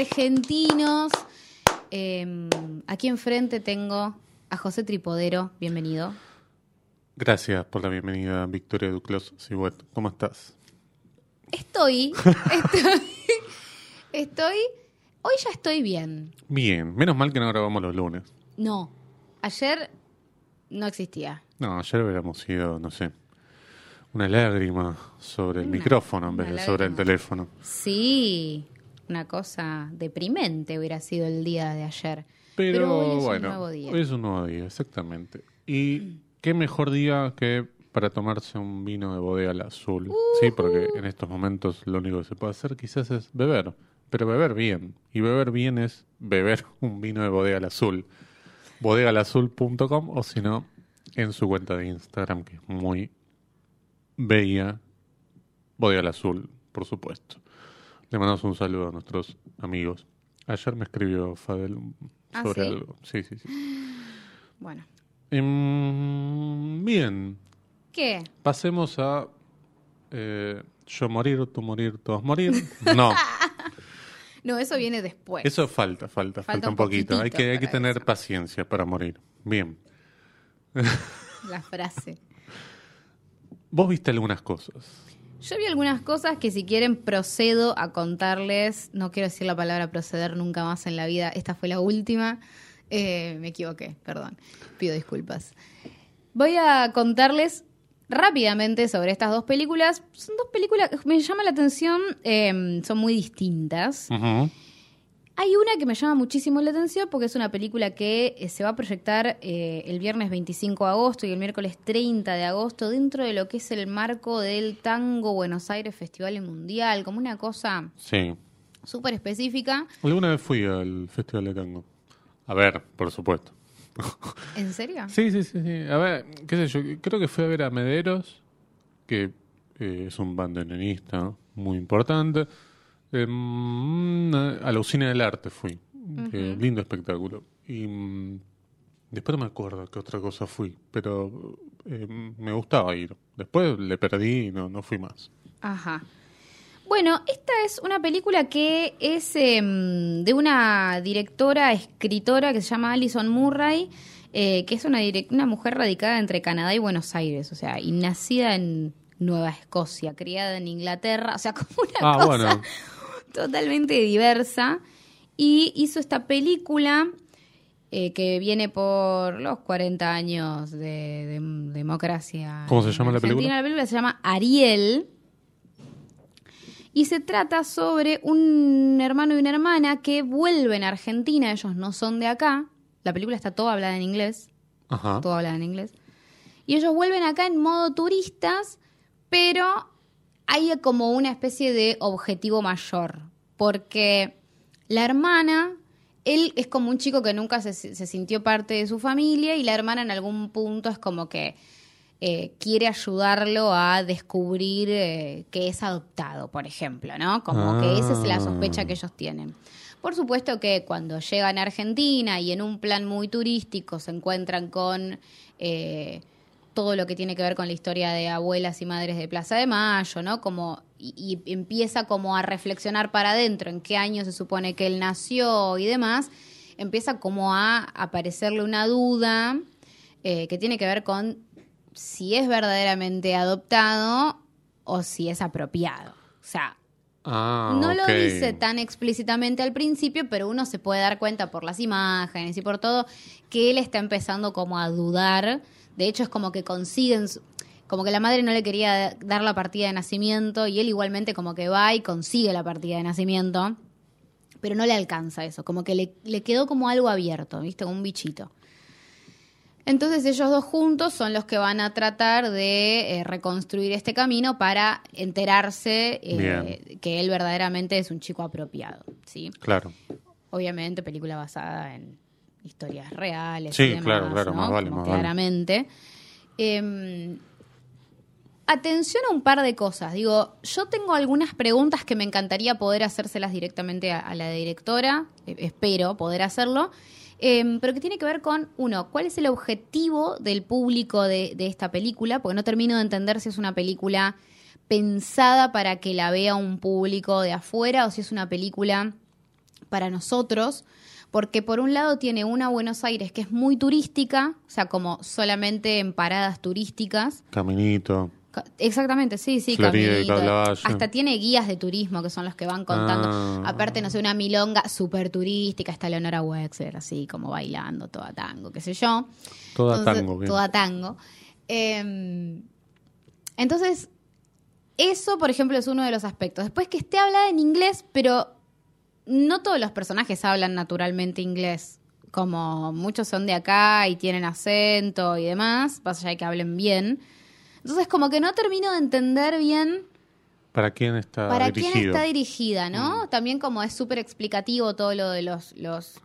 argentinos. Eh, aquí enfrente tengo a José Tripodero. Bienvenido. Gracias por la bienvenida, Victoria Duclos Sibuet. ¿Cómo estás? Estoy, estoy, estoy, hoy ya estoy bien. Bien, menos mal que no grabamos los lunes. No, ayer no existía. No, ayer hubiéramos sido, no sé, una lágrima sobre el Una- micrófono en vez de sobre el teléfono. Sí, una cosa deprimente hubiera sido el día de ayer. Pero, hoy es bueno, un nuevo día. hoy es un nuevo día, exactamente. Y qué mejor día que para tomarse un vino de bodega al azul. Sí, porque en estos momentos lo único que se puede hacer quizás es beber, pero beber bien. Y beber bien es beber un vino de bodega al azul. bodegalazul.com o si no, en su cuenta de Instagram, que es muy bella. Bodega al azul, por supuesto. Le mandamos un saludo a nuestros amigos. Ayer me escribió Fadel ¿Ah, sobre sí? algo. Sí, sí, sí. Bueno, Em, bien, ¿qué? pasemos a eh, yo morir, tú morir, todos morir. No, No, eso viene después. eso falta, falta, falta, Falta un poquito. Hay que, hay que tener eso. paciencia para morir. Bien, La frase. vos viste algunas cosas. Yo vi algunas cosas que si quieren procedo a contarles. No quiero decir la palabra proceder nunca más en la vida. Esta fue la última. Eh, me equivoqué, perdón. Pido disculpas. Voy a contarles rápidamente sobre estas dos películas. Son dos películas que me llama la atención. eh, son muy distintas. Ujú. Hay una que me llama muchísimo la atención porque es una película que eh, se va a proyectar eh, el viernes 25 de agosto y el miércoles 30 de agosto dentro de lo que es el marco del Tango Buenos Aires Festival Mundial, como una cosa Sí. súper específica. Alguna vez fui al Festival de Tango. A ver, por supuesto. ¿En serio? Sí, sí, sí, sí. A ver, qué sé yo, creo que fui a ver a Mederos, que eh, es un bandoneonista muy importante. Em, a la usina del arte fui. que lindo espectáculo. Y mm, después no me acuerdo qué otra cosa fui, pero eh, me gustaba ir. Después le perdí y no, no fui más. Ajá. Bueno, esta es una película que es em, de una directora, escritora que se llama Alison Murray, eh, que es una, una mujer radicada entre Canadá y Buenos Aires, o sea, y nacida en Nueva Escocia, criada en Inglaterra, o sea, como una Ah, cosa bueno. Totalmente diversa. Y hizo esta película eh, que viene por los 40 años de, de democracia. ¿Cómo se llama la película? La película se llama Ariel. Y se trata sobre un hermano y una hermana que vuelven a Argentina, ellos no son de acá. La película está toda hablada en inglés, Ajá. todo hablada en inglés. Y ellos vuelven acá en modo turistas, pero hay como una especie de objetivo mayor, porque la hermana, él es como un chico que nunca se, sintió parte de su familia y la hermana en algún punto es como que eh, quiere ayudarlo a descubrir eh, que es adoptado, por ejemplo, ¿no? Como que esa es la sospecha que ellos tienen. Por supuesto que cuando llegan a Argentina y en un plan muy turístico se encuentran con eh, todo lo que tiene que ver con la historia de abuelas y madres de Plaza de Mayo, ¿no? Como y, y empieza como a reflexionar para adentro en qué año se supone que él nació y demás, empieza como a aparecerle una duda eh, que tiene que ver con si es verdaderamente adoptado o si es apropiado. O sea, Ah, no lo dice tan explícitamente al principio, pero uno se puede dar cuenta por las imágenes y por todo que él está empezando como a dudar. De hecho, es como que consiguen, como que la madre no le quería dar la partida de nacimiento y él igualmente como que va y consigue la partida de nacimiento, pero no le alcanza eso, como que le, le quedó como algo abierto, ¿viste? Como un bichito. Entonces ellos dos juntos son los que van a tratar de eh, reconstruir este camino para enterarse eh, que él verdaderamente es un chico apropiado, ¿sí? Claro. Obviamente película basada en historias reales. Sí, y demás, claro, claro, ¿no? más vale, Como más vale. claramente. Em, atención a un par de cosas. Digo, yo tengo algunas preguntas que me encantaría poder hacérselas directamente a, a la directora. Eh, espero poder hacerlo. Em, pero que tiene que ver con, uno, ¿cuál es el objetivo del público de, de esta película? Porque no termino de entender si es una película pensada para que la vea un público de afuera o si es una película para nosotros, porque por un lado tiene una Buenos Aires que es muy turística, o sea, como solamente en paradas turísticas. Caminito. Ca- Exactamente, sí, sí, Florida. Hasta tiene guías de turismo que son los que van contando. Ah. Aparte, no sé, una milonga súper turística, está Leonora Wexler, así como bailando, toda tango, qué sé yo. Toda Entonces, tango. bien. Toda tango. Eh, entonces, eso, por ejemplo, es uno de los aspectos. Después que esté hablada en inglés, pero no todos los personajes hablan naturalmente inglés. Como muchos son de acá y tienen acento y demás, pasa de que hablen bien. Entonces, como que no termino de entender bien ¿Para quién está para dirigido? quién está dirigida, ¿no? También como es súper explicativo todo lo de los, los,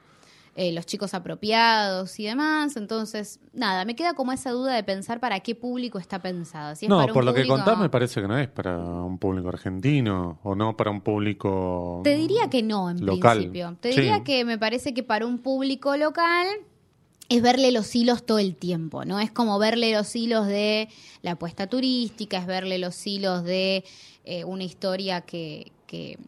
eh, los chicos apropiados y demás. Entonces, nada, me queda como esa duda de pensar para qué público está pensado. Si es no, para un por lo que contás me parece que no es para un público argentino o no para un público Te diría que no, en local. principio. Te Sí. diría que me parece que para un público local es verle los hilos todo el tiempo, ¿no? Es como verle los hilos de la apuesta turística, es verle los hilos de eh, una historia que, que,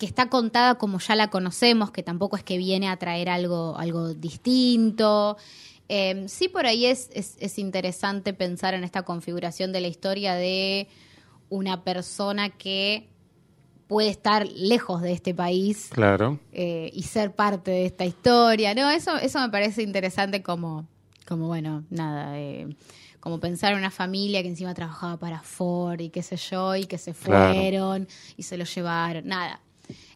que está contada como ya la conocemos, que tampoco es que viene a traer algo, algo distinto. Eh, sí, por ahí es, es, es interesante pensar en esta configuración de la historia de una persona que puede estar lejos de este país Claro. eh, y ser parte de esta historia, ¿no? Eso, eso me parece interesante como, como bueno, nada, eh, como pensar en una familia que encima trabajaba para Ford y qué sé yo, y que se Claro. fueron y se lo llevaron, nada.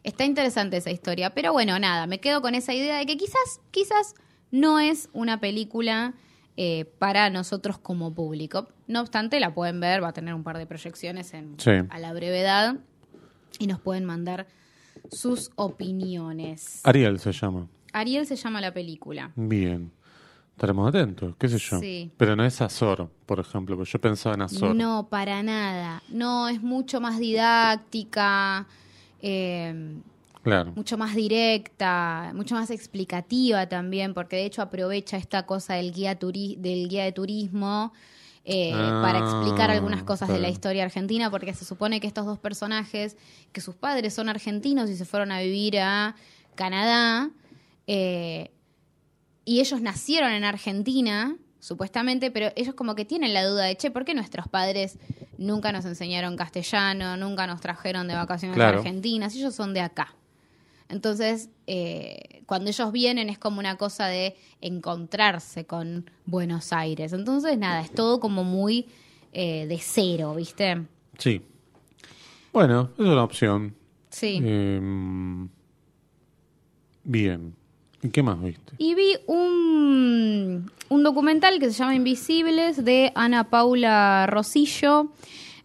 Está interesante esa historia, pero bueno, nada, me quedo con esa idea de que quizás, quizás no es una película eh, para nosotros como público. No obstante, la pueden ver, va a tener un par de proyecciones en, Sí. a la brevedad y nos pueden mandar sus opiniones. Ariel se llama. Ariel se llama la película. Bien. Estaremos atentos, qué sé yo. Sí. Pero no es Azor, por ejemplo, porque yo pensaba en Azor. No, para nada. No, es mucho más didáctica, eh, Claro. mucho más directa, mucho más explicativa también, porque de hecho aprovecha esta cosa del guía, turi- del guía de turismo eh, Ah, para explicar algunas cosas de la historia argentina, porque se supone que estos dos personajes, que sus padres son argentinos y se fueron a vivir a Canadá, eh, y ellos nacieron en Argentina, supuestamente, pero ellos como que tienen la duda de, che, ¿por qué nuestros padres nunca nos enseñaron castellano, nunca nos trajeron de vacaciones Claro. a Argentina, si ellos son de acá? Entonces, eh, cuando ellos vienen es como una cosa de encontrarse con Buenos Aires. Entonces, nada, es todo como muy eh, de cero, ¿viste? Sí. Bueno, es una opción. Sí. Eh, bien. ¿Y qué más viste? Y vi un, un documental que se llama Invisibles de Ana Paula Rosillo.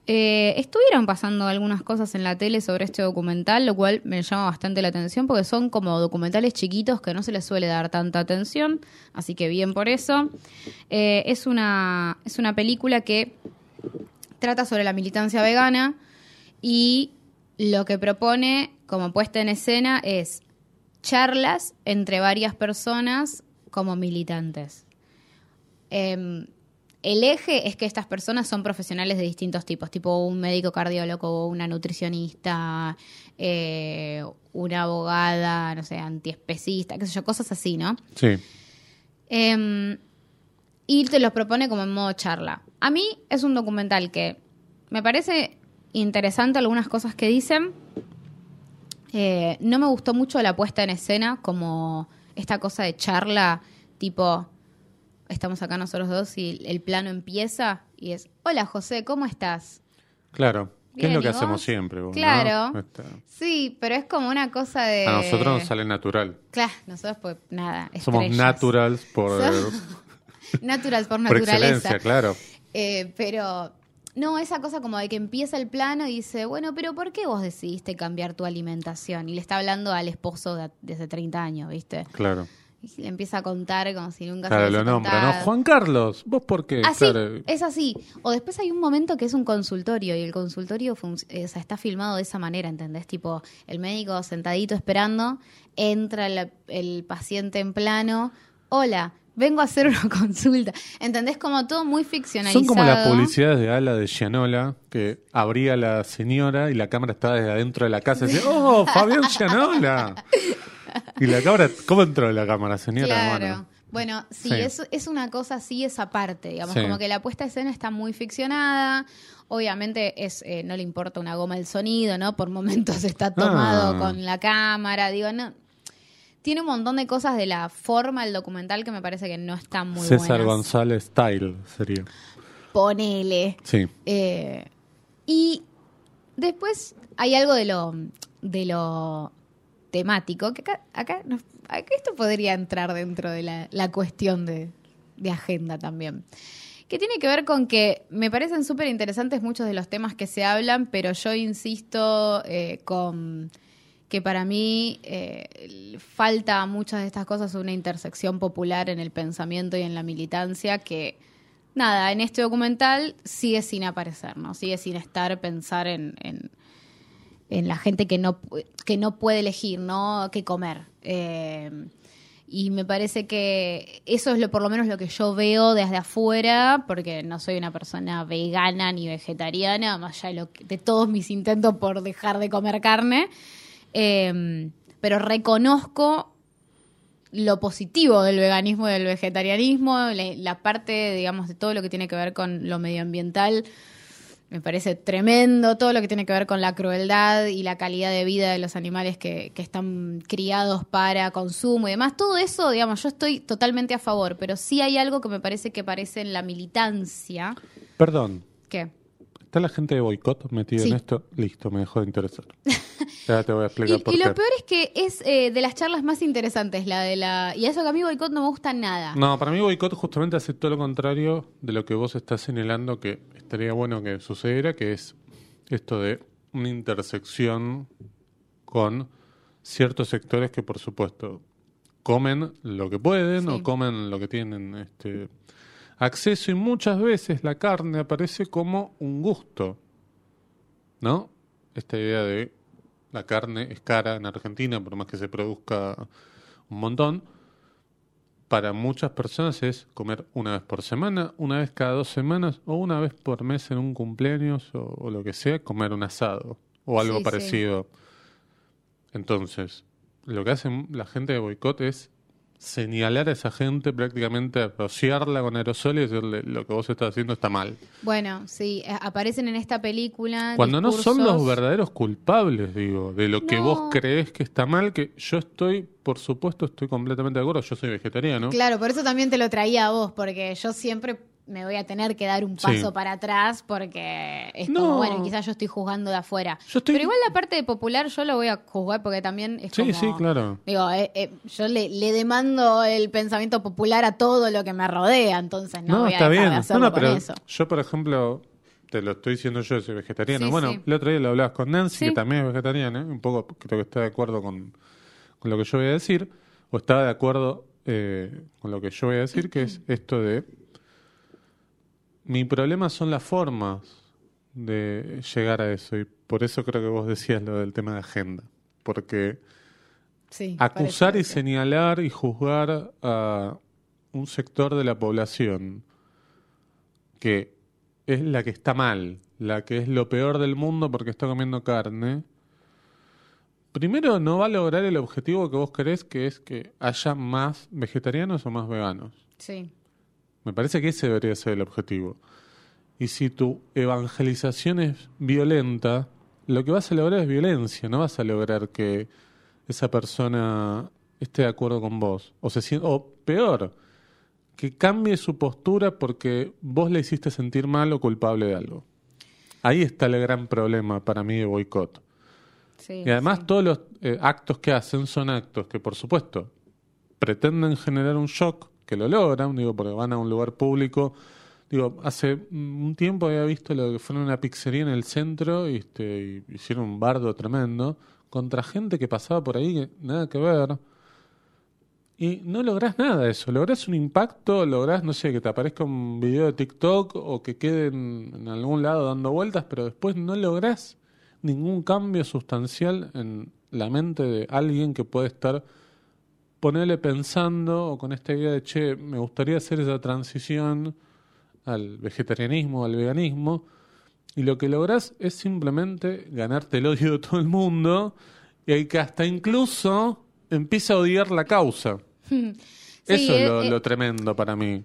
Eh, estuvieron pasando algunas cosas en la tele sobre este documental, lo cual me llama bastante la atención porque son como documentales chiquitos que no se les suele dar tanta atención, así que bien por eso. Eh, es, una, es una película que trata sobre la militancia vegana y lo que propone como puesta en escena es charlas entre varias personas como militantes. Em, el eje es que estas personas son profesionales de distintos tipos, tipo un médico cardiólogo, una nutricionista, eh, una abogada, no sé, antiespecista, qué sé yo, cosas así, ¿no? Sí. Em, y te los propone como en modo charla. A mí es un documental que me parece interesante algunas cosas que dicen. Eh, no me gustó mucho la puesta en escena, como esta cosa de charla, tipo, estamos acá nosotros dos y el plano empieza y es, hola José, ¿cómo estás? Claro. ¿Qué Bien, es lo que ¿y hacemos siempre? vos? Claro. Está- Sí, pero es como una cosa de... A nosotros nos sale natural. Claro, nosotros pues nada. Somos naturals por, Natural por por naturaleza. excelencia, claro. Eh, pero no, esa cosa como de que empieza el plano y dice, bueno, pero ¿por qué vos decidiste cambiar tu alimentación? Y le está hablando al esposo de, de hace 30 años, ¿viste? Claro. Y le empieza a contar como si nunca Claro, se lo nombra, ¿no? Juan Carlos, ¿vos por qué? Así, Claro. es así. O después hay un momento que es un consultorio y el consultorio eh, o sea, está filmado de esa manera, ¿entendés? Tipo, el médico sentadito esperando, entra el paciente en plano, hola, vengo a hacer una consulta. ¿Entendés? Como todo muy ficcionalizado. Son como las publicidades de Ala de Gianola, que abría la señora y la cámara estaba desde adentro de la casa y decía, ¡Oh, Fabián Gianola! ¿Y la cámara? ¿Cómo entró la cámara, señora? Claro. Bueno, Bueno, sí, Sí. Es, es una cosa así, esa parte, digamos, Sí. como que la puesta a escena está muy ficcionada. Obviamente es eh, no le importa una goma el sonido, ¿no? Por momentos está tomado Ah. con la cámara, digo, no. Tiene un montón de cosas de la forma del documental que me parece que no están muy César buenas. González Style sería. Ponele. Sí. Eh, y después hay algo de lo, de lo temático, que acá, acá, nos- acá esto podría entrar dentro de la, la cuestión de, de agenda también. Que tiene que ver con que me parecen súper interesantes muchos de los temas que se hablan, pero yo insisto eh, con que para mí eh, falta a muchas de estas cosas una intersección popular en el pensamiento y en la militancia que nada, en este documental sigue sin aparecer, ¿no? Sigue sin estar pensar en, en, la gente que no, que no puede elegir, ¿no? Qué comer. Eh, y me parece que eso es lo, por lo menos lo que yo veo desde afuera, porque no soy una persona vegana ni vegetariana, más allá de, lo que- de todos mis intentos por dejar de comer carne. Eh, pero reconozco lo positivo del veganismo y del vegetarianismo, la, la parte, digamos, de todo lo que tiene que ver con lo medioambiental, me parece tremendo, todo lo que tiene que ver con la crueldad y la calidad de vida de los animales que, que están criados para consumo y demás, todo eso, digamos, yo estoy totalmente a favor, pero sí hay algo que me parece que parece en la militancia, Perdón, que... ¿está la gente de boicot metida Sí. en esto? Listo, me dejó de interesar. ya te voy a Y, explicar por y qué. lo peor es que es eh, de las charlas más interesantes, la de la... Y eso que a mí boicot no me gusta nada. No, para mí boicot justamente hace todo lo contrario de lo que vos estás señalando que estaría bueno que sucediera, que es esto de una intersección con ciertos sectores que por supuesto comen lo que pueden Sí. o comen lo que tienen este acceso y muchas veces la carne aparece como un gusto, ¿no? Esta idea de la carne es cara en Argentina, por más que se produzca un montón, para muchas personas es comer una vez por semana, una vez cada dos semanas o una vez por mes en un cumpleaños o, o lo que sea, comer un asado o algo Sí, sí. parecido. Entonces, lo que hace la gente de boicot es señalar a esa gente, prácticamente rociarla con aerosol y decirle lo que vos estás haciendo está mal. Bueno, sí, eh, aparecen en esta película. Cuando no son los verdaderos culpables, digo, de lo que vos crees que está mal, que yo estoy, por supuesto, estoy completamente de acuerdo, yo soy vegetariano. Claro, por eso también te lo traía a vos, porque yo siempre me voy a tener que dar un paso Sí. para atrás porque es No. como, bueno, quizás yo estoy juzgando de afuera. Yo estoy- Pero igual la parte de popular yo lo voy a juzgar porque también es Sí, como... sí, claro. Digo, eh, eh, yo le, le demando el pensamiento popular a todo lo que me rodea, entonces no, No, voy está a dejar bien. de No, hacerlo no, pero eso. yo, por ejemplo, te lo estoy diciendo yo, soy vegetariano. Sí, bueno, el otro día lo hablabas con Nancy, que también es vegetariana, ¿eh? un poco creo que está de acuerdo con, con lo que yo voy a decir, o estaba de acuerdo eh, con lo que yo voy a decir, que es esto de... Mi problema son las formas de llegar a eso, y por eso creo que vos decías lo del tema de agenda, porque... Sí, acusar y señalar y juzgar a un sector de la población que es la que está mal, la que es lo peor del mundo porque está comiendo carne, primero no va a lograr el objetivo que vos querés, que es que haya más vegetarianos o más veganos. Sí, Me parece que ese debería ser el objetivo. Y si tu evangelización es violenta, lo que vas a lograr es violencia, no vas a lograr que esa persona esté de acuerdo con vos. O, se o peor, que cambie su postura porque vos le hiciste sentir mal o culpable de algo. Ahí está el gran problema para mí de boicot. sí. Y además sí. todos los eh, actos que hacen son actos que, por supuesto, pretenden generar un shock, que lo logran, digo, porque van a un lugar público. Digo, hace un tiempo había visto lo que fue una pizzería en el centro y, este, y hicieron un bardo tremendo contra gente que pasaba por ahí nada que ver. Y no lográs nada de eso. Lográs un impacto, lográs, no sé, que te aparezca un video de TikTok o que quede en, en algún lado dando vueltas, pero después no lográs ningún cambio sustancial en la mente de alguien que puede estar ponerle pensando o con esta idea de, che, me gustaría hacer esa transición al vegetarianismo, al veganismo, y lo que lográs es simplemente ganarte el odio de todo el mundo, y hay que hasta incluso empieza a odiar la causa. Sí, Eso es eh, lo, eh, lo tremendo para mí.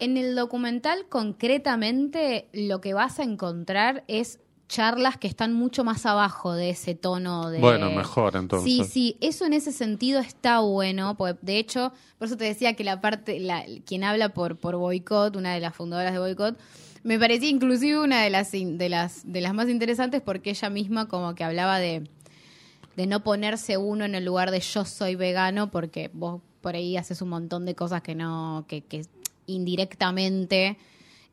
En el documental, concretamente, lo que vas a encontrar es charlas que están mucho más abajo de ese tono de... Bueno, mejor entonces. Sí, sí, eso en ese sentido está bueno, porque de hecho, por eso te decía que la parte, la, quien habla por, por Boicot, una de las fundadoras de Boicot, me parecía inclusive una de las, in- de las, de las más interesantes porque ella misma como que hablaba de, de no ponerse uno en el lugar de yo soy vegano porque vos por ahí haces un montón de cosas que no, que, que indirectamente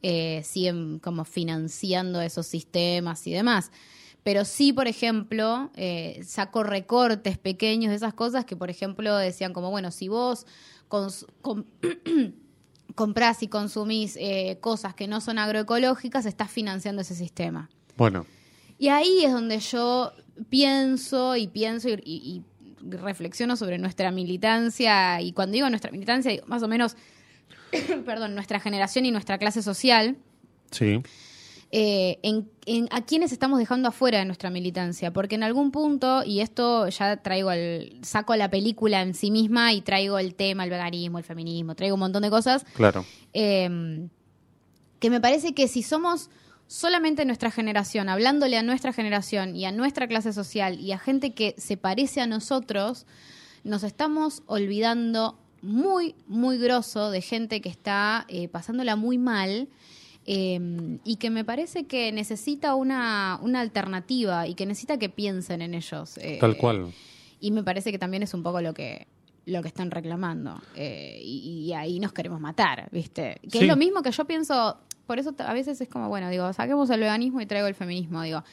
eh, siguen como financiando esos sistemas y demás. Pero sí, por ejemplo, eh, saco recortes pequeños de esas cosas que, por ejemplo, decían como, bueno, si vos cons- com- comprás y consumís eh, cosas que no son agroecológicas, estás financiando ese sistema. Bueno, Y ahí es donde yo pienso y pienso y, y- y reflexiono sobre nuestra militancia. Y cuando digo nuestra militancia, digo más o menos, perdón, nuestra generación y nuestra clase social. sí. eh, en, en- a quiénes estamos dejando afuera de nuestra militancia. Porque en algún punto, y esto ya traigo el, saco la película en sí misma y traigo el tema, el veganismo, el feminismo, traigo un montón de cosas Claro. eh, que me parece que si somos solamente nuestra generación, hablándole a nuestra generación y a nuestra clase social y a gente que se parece a nosotros, nos estamos olvidando muy, muy grosso de gente que está eh, pasándola muy mal eh, y que me parece que necesita una, una alternativa y que necesita que piensen en ellos. eh, Tal cual. y me parece que también es un poco lo que lo que están reclamando. Eh, y, y ahí nos queremos matar, ¿viste? Que Sí. es lo mismo que yo pienso, por eso a veces es como, bueno, digo, saquemos el veganismo y traigo el feminismo, digo.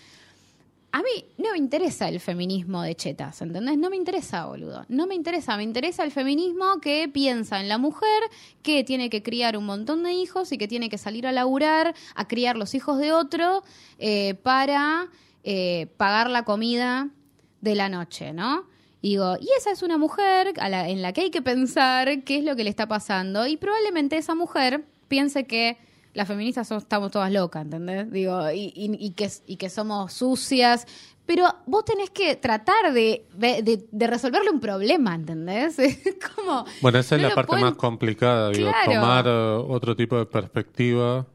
A mí no me interesa el feminismo de chetas, ¿entendés? No me interesa, boludo. No me interesa. Me interesa el feminismo que piensa en la mujer que tiene que criar un montón de hijos y que tiene que salir a laburar, a criar los hijos de otro eh, para eh, pagar la comida de la noche, ¿no? Digo, y esa es una mujer a la- en la que hay que pensar qué es lo que le está pasando. Y probablemente esa mujer piense que las feministas son- estamos todas locas, ¿entendés? Digo, y, y- y que, y que somos sucias. Pero vos tenés que tratar de, de, de resolverle un problema, ¿entendés? Como. Bueno, esa es la parte pueden- más complicada, digo, Claro. tomar eh, otro tipo de perspectiva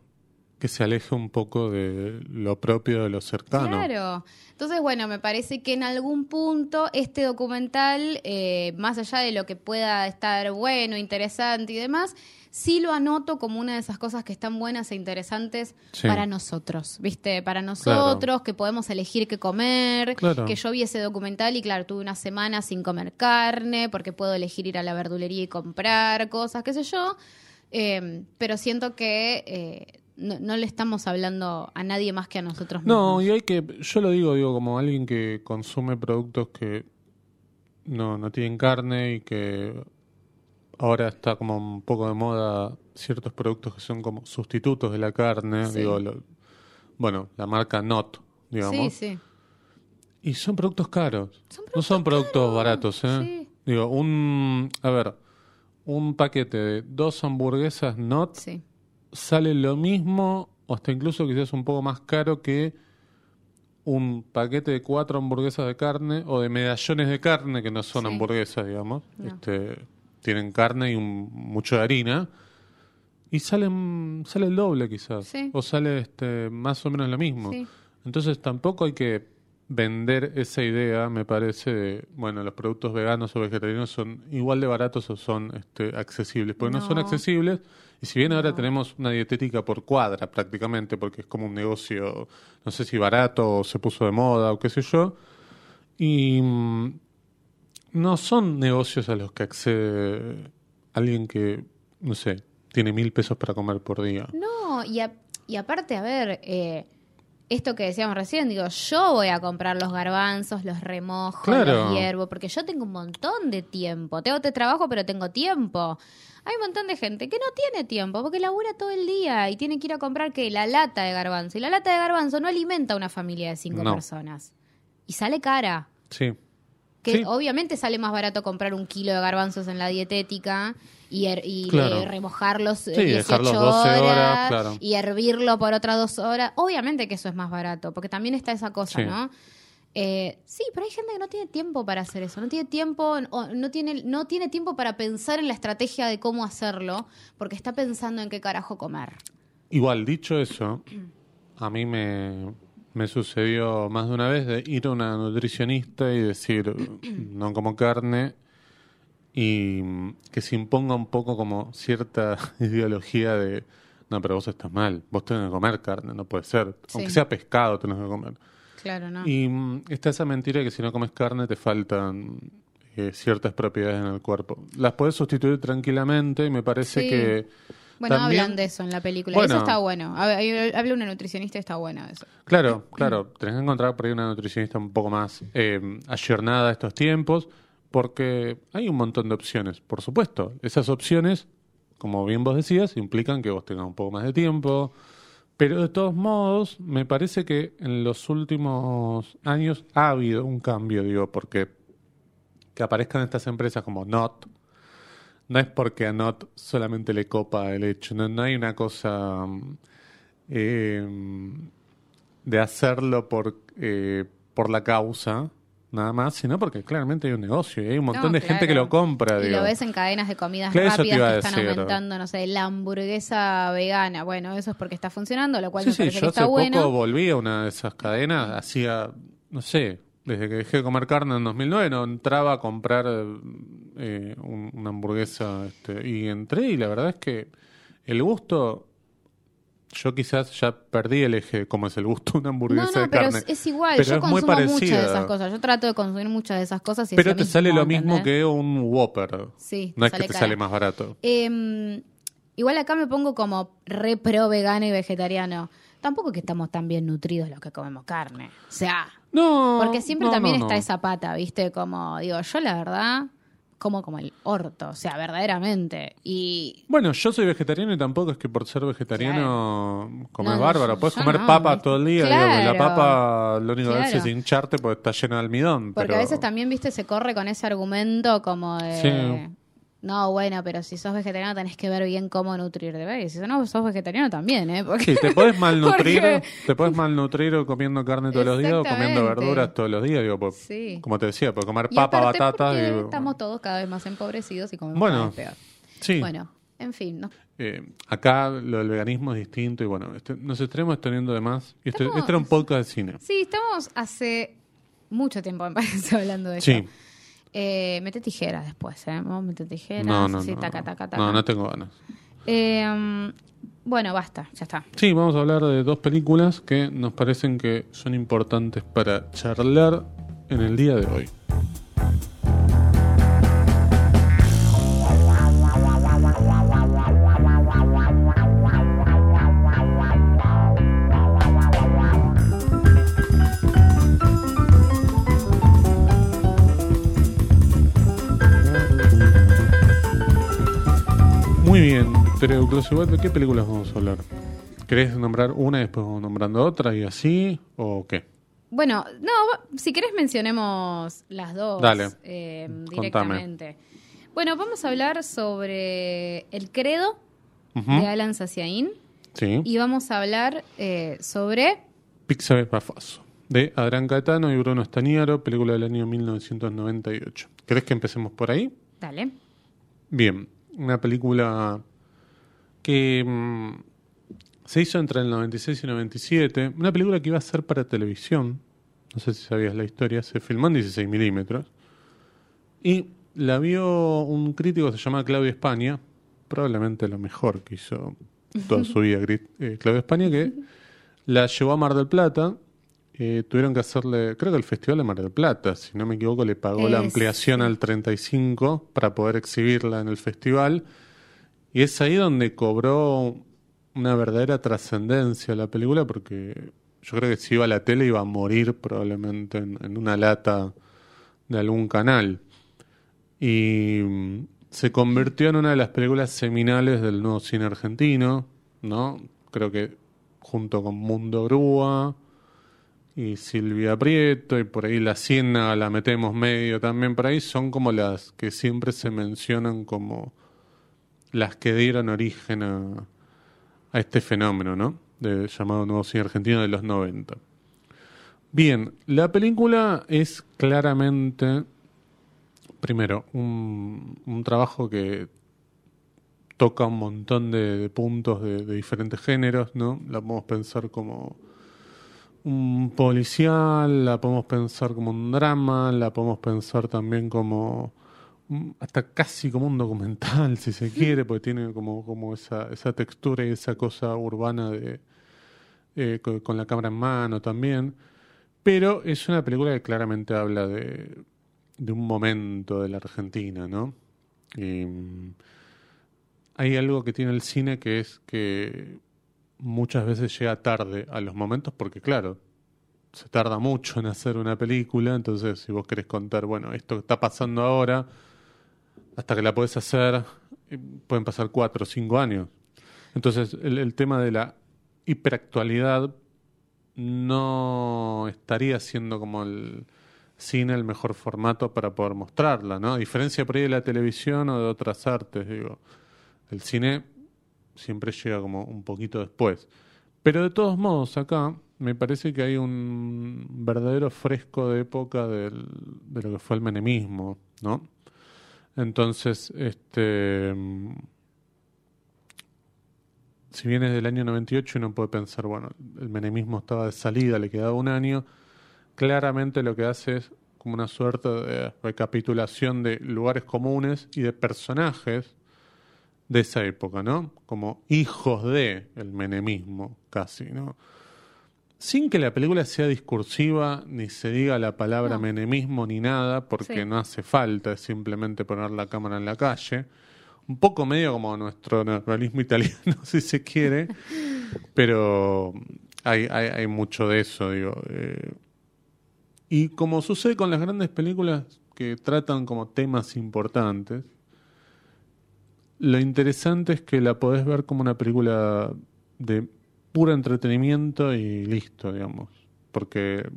que se aleje un poco de lo propio de lo cercano. Claro. Entonces, bueno, me parece que en algún punto este documental, eh, más allá de lo que pueda estar bueno, interesante y demás, sí lo anoto como una de esas cosas que están buenas e interesantes Sí. para nosotros, ¿viste? Para nosotros, que podemos elegir qué comer, Claro. que yo vi ese documental y claro, tuve una semana sin comer carne, porque puedo elegir ir a la verdulería y comprar cosas, qué sé yo. Eh, pero siento que eh, no, no le estamos hablando a nadie más que a nosotros mismos. No, y hay que, yo lo digo, digo, como alguien que consume productos que no, no tienen carne y que ahora está como un poco de moda ciertos productos que son como sustitutos de la carne, Sí. digo, lo- bueno, la marca Not, digamos, Sí, sí. y son productos caros, Son no son productos caros, baratos, ¿eh? sí. Digo, un, a ver, un paquete de dos hamburguesas Not Sí. sale lo mismo o hasta incluso quizás un poco más caro que un paquete de cuatro hamburguesas de carne o de medallones de carne que no son Sí. hamburguesas, digamos. No. Este, tienen carne y un, mucho de harina y salen sale el doble quizás Sí. o sale este más o menos lo mismo. Sí. Entonces tampoco hay que vender esa idea, me parece, de, bueno, los productos veganos o vegetarianos son igual de baratos o son este, accesibles, porque no, son accesibles. Y si bien ahora No. tenemos una dietética por cuadra prácticamente, porque es como un negocio, no sé si barato o se puso de moda o qué sé yo, y mm, no son negocios a los que accede alguien que, no sé, tiene mil pesos para comer por día. No, y, a- y aparte, a ver, eh, esto que decíamos recién, digo, yo voy a comprar los garbanzos, los remojo, Claro. los hiervo, porque yo tengo un montón de tiempo. Tengo este trabajo, pero tengo tiempo. Hay un montón de gente que no tiene tiempo porque labura todo el día y tiene que ir a comprar que la lata de garbanzo. Y la lata de garbanzo no alimenta a una familia de cinco No. personas. Y sale cara. Sí. Que Sí. obviamente sale más barato comprar un kilo de garbanzos en la dietética y, her- y Claro. eh, remojarlos eh, Sí, 18 dejarlos 12 horas, horas claro. y hervirlo por otras dos horas. Obviamente que eso es más barato, porque también está esa cosa, Sí. ¿no? Eh, sí, pero hay gente que no tiene tiempo para hacer eso, no tiene tiempo, o no tiene, no tiene tiempo para pensar en la estrategia de cómo hacerlo, porque está pensando en qué carajo comer. Igual, dicho eso, a mí me, me sucedió más de una vez de ir a una nutricionista y decir, no como carne, y mm, que se imponga un poco como cierta ideología de, no, pero vos estás mal, vos tenés que comer carne, no puede ser, aunque sea pescado tenés que comer. Claro, ¿no? Y mm, está esa mentira que si no comes carne te faltan eh, ciertas propiedades en el cuerpo. Las puedes sustituir tranquilamente y me parece Sí. que... bueno, también- hablan de eso en la película. Bueno. eso está bueno. Habla una nutricionista y está bueno eso. Claro, claro. Tenés que encontrar por ahí una nutricionista un poco más eh, ayornada a estos tiempos, porque hay un montón de opciones. Por supuesto, esas opciones, como bien vos decías, implican que vos tengas un poco más de tiempo. Pero de todos modos, me parece que en los últimos años ha habido un cambio, digo, porque que aparezcan estas empresas como Not, no es porque a Not solamente le copa el hecho, no, no hay una cosa mm, eh, de hacerlo por, eh, por la causa, nada más, sino porque claramente hay un negocio y hay un montón No, de gente que lo compra. Y digo. lo ves en cadenas de comidas Claro, rápidas que están decir. aumentando, no sé, la hamburguesa vegana. Bueno, eso es porque está funcionando, lo cual Sí, me sí, yo que hace está poco bueno. volví a una de esas cadenas, hacía, no sé, desde que dejé de comer carne en 2009, no entraba a comprar eh, un- una hamburguesa este, y entré y la verdad es que el gusto, yo quizás ya perdí el eje de cómo es el gusto de una No, hamburguesa no, de pero carne. es, es igual. pero Yo es muy consumo muchas parecida. de esas cosas. Yo trato de consumir muchas de esas cosas. Y es Pero te sale lo mismo que un Whopper. Sí, no te es que sale te cara. sale más barato. Eh, igual acá me pongo como re pro vegano y vegetariano. Tampoco que estamos tan bien nutridos los que comemos carne. O sea, No, porque siempre no, también no, está no. esa pata, ¿viste? Como, digo, yo la verdad, como como el orto, o sea, verdaderamente. Y Bueno, yo soy vegetariano y tampoco es que por ser vegetariano comes No, no, bárbaro. Puedes comer papa ¿viste? todo el día. digo, que la Claro. papa lo único que hace es Claro. hincharte porque está llena de almidón. porque pero... a veces también, ¿viste? Se corre con ese argumento como de... Sí. No, bueno, pero si sos vegetariano tenés que ver bien cómo nutrirte. ¿ves? Y si no, sos vegetariano también, ¿eh? Porque... Sí, te podés malnutrir, Porque- te podés malnutrir comiendo carne todos los días o comiendo verduras todos los días. Digo, Sí. Como te decía, puedes comer Y papa, batata. digo, estamos todos cada vez más empobrecidos y comemos Bueno, peor. sí. Bueno, en fin, no- Eh, acá lo del veganismo es distinto y bueno, este- nos estaremos extendiendo de más. Y este, Estamos- este era un podcast de cine. Sí, estamos hace mucho tiempo, me parece, hablando de esto. Sí. Eh, mete tijeras después, ¿eh? Vamos a meter tijeras. No, no, así, no. taca, taca, taca. No, no tengo ganas. Eh, um, bueno, basta, ya está. Sí, vamos a hablar de dos películas que nos parecen que son importantes para charlar en el día de hoy. Pero igual, ¿de qué películas vamos a hablar? ¿Querés nombrar una y después vamos nombrando otra y así? ¿O qué? Bueno, no, si querés mencionemos las dos Dale. eh, Contame. directamente. Bueno, vamos a hablar sobre El Credo de Alan Saciaín Sí. y vamos a hablar eh, sobre... Pixar Bafaso, de Adrián Caetano y Bruno Staniaro, película del año 1998. ¿Querés que empecemos por ahí? Dale. Bien, una película que mm, se hizo entre el 96 y el 97. Una película que iba a ser para televisión. No sé si sabías la historia. Se filmó en 16 milímetros. Y la vio un crítico que se llama Claudio España. Probablemente lo mejor que hizo toda su vida eh, Claudio España, que la llevó a Mar del Plata. Eh, tuvieron que hacerle, creo que el Festival de Mar del Plata, si no me equivoco, le pagó la ampliación al 35 para poder exhibirla en el festival. Y es ahí donde cobró una verdadera trascendencia la película, porque yo creo que si iba a la tele iba a morir probablemente en, una lata de algún canal. Y mm, se convirtió en una de las películas seminales del nuevo cine argentino, ¿no? Creo que junto con Mundo Grúa y Silvia Prieto y por ahí La Ciénaga la metemos medio también por ahí, son como las que siempre se mencionan como las que dieron origen a, este fenómeno, ¿no? De, llamado Nuevo Cine Argentino de los 90. Bien, la película es claramente, primero, un, un trabajo que toca un montón de, de puntos de, de diferentes géneros, ¿no? La podemos pensar como un policial, la podemos pensar como un drama, la podemos pensar también como hasta casi como un documental, si se quiere, porque tiene como, como esa, esa textura y esa cosa urbana de eh, con, con la cámara en mano también. Pero es una película que claramente habla de, de un momento de la Argentina, ¿no? Y, mm, hay algo que tiene el cine que es que muchas veces llega tarde a los momentos porque claro, se tarda mucho en hacer una película, entonces si vos querés contar, bueno, esto que está pasando ahora, hasta que la podés hacer, eh, pueden pasar cuatro o cinco años. Entonces el, tema de la hiperactualidad no estaría siendo como el cine el mejor formato para poder mostrarla, ¿no? A diferencia por ahí de la televisión o de otras artes, digo. El cine siempre llega como un poquito después. Pero de todos modos, acá me parece que hay un verdadero fresco de época del- de lo que fue el menemismo, ¿no? Entonces, este. Si bien es del año 98, uno puede pensar, bueno, el menemismo estaba de salida, le quedaba un año. Claramente lo que hace es como una suerte de recapitulación de lugares comunes y de personajes de esa época, ¿no? Como hijos de el menemismo, casi, ¿no? Sin que la película sea discursiva, ni se diga la palabra No. menemismo ni nada, porque Sí. no hace falta, es simplemente poner la cámara en la calle. Un poco medio como nuestro naturalismo italiano, si se quiere, pero hay, hay, hay mucho de eso, digo. eh. Y como sucede con las grandes películas que tratan como temas importantes, lo interesante es que la podés ver como una película de puro entretenimiento y listo, digamos. Porque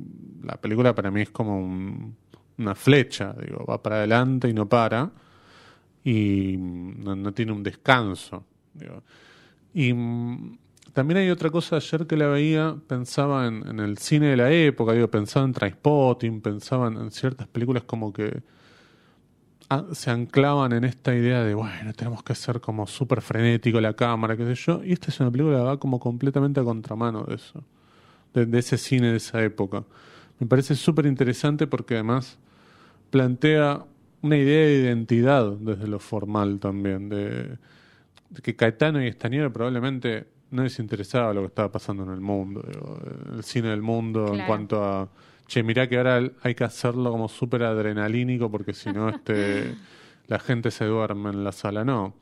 la película para mí es como un- una flecha, digo, va para adelante y no para. Y no, no tiene un descanso. digo. Y mm, también hay otra cosa, ayer que la veía, pensaba en, el cine de la época, digo, pensaba en Trainspotting, pensaba en, ciertas películas como que se anclaban en esta idea de, bueno, tenemos que ser como súper frenético la cámara, qué sé yo. Y esta es una película que va como completamente a contramano de eso, de, de ese cine de esa época. Me parece súper interesante porque además plantea una idea de identidad desde lo formal también, de, de que Caetano y Estañero probablemente no les interesaba lo que estaba pasando en el mundo, digo, el cine del mundo en cuanto a, che, mirá que ahora hay que hacerlo como súper adrenalínico porque si no este, la gente se duerme en la sala, no.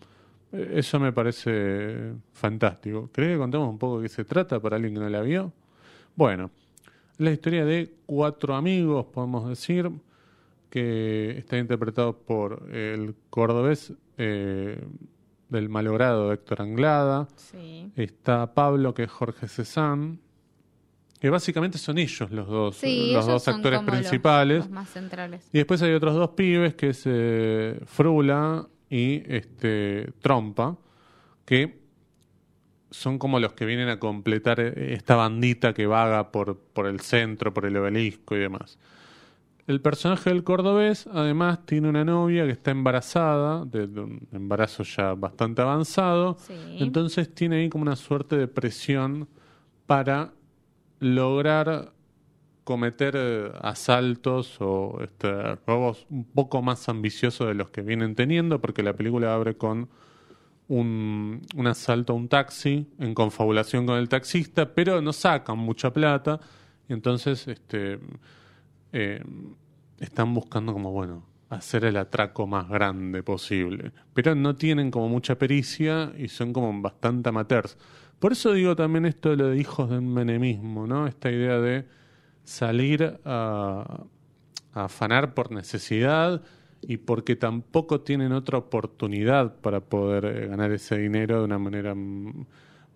Eh, Eso me parece fantástico. ¿Crees que contemos un poco de qué se trata para alguien que no la vio? Bueno, la historia de cuatro amigos, podemos decir, que está interpretado por el cordobés eh, del malogrado Héctor Anglada. Sí. Está Pablo, que es Jorge Cezanne. Que básicamente son ellos los dos, Sí, los dos actores los- principales. Los, más centrales. Y después hay otros dos pibes, que es eh, Frula y este Trompa, que son como los que vienen a completar eh, esta bandita que vaga por, por el centro, por el obelisco y demás. El personaje del cordobés, además, tiene una novia que está embarazada, de, de un embarazo ya bastante avanzado. Sí. Entonces tiene ahí como una suerte de presión para lograr cometer eh, asaltos o este, robos un poco más ambiciosos de los que vienen teniendo, porque la película abre con un, asalto a un taxi en confabulación con el taxista, pero no sacan mucha plata, y entonces este, eh, están buscando como, bueno, hacer el atraco más grande posible. Pero no tienen como mucha pericia y son como bastante amateurs. Por eso digo también esto de lo de hijos del menemismo, ¿no? Esta idea de salir a, afanar por necesidad y porque tampoco tienen otra oportunidad para poder eh, ganar ese dinero de una manera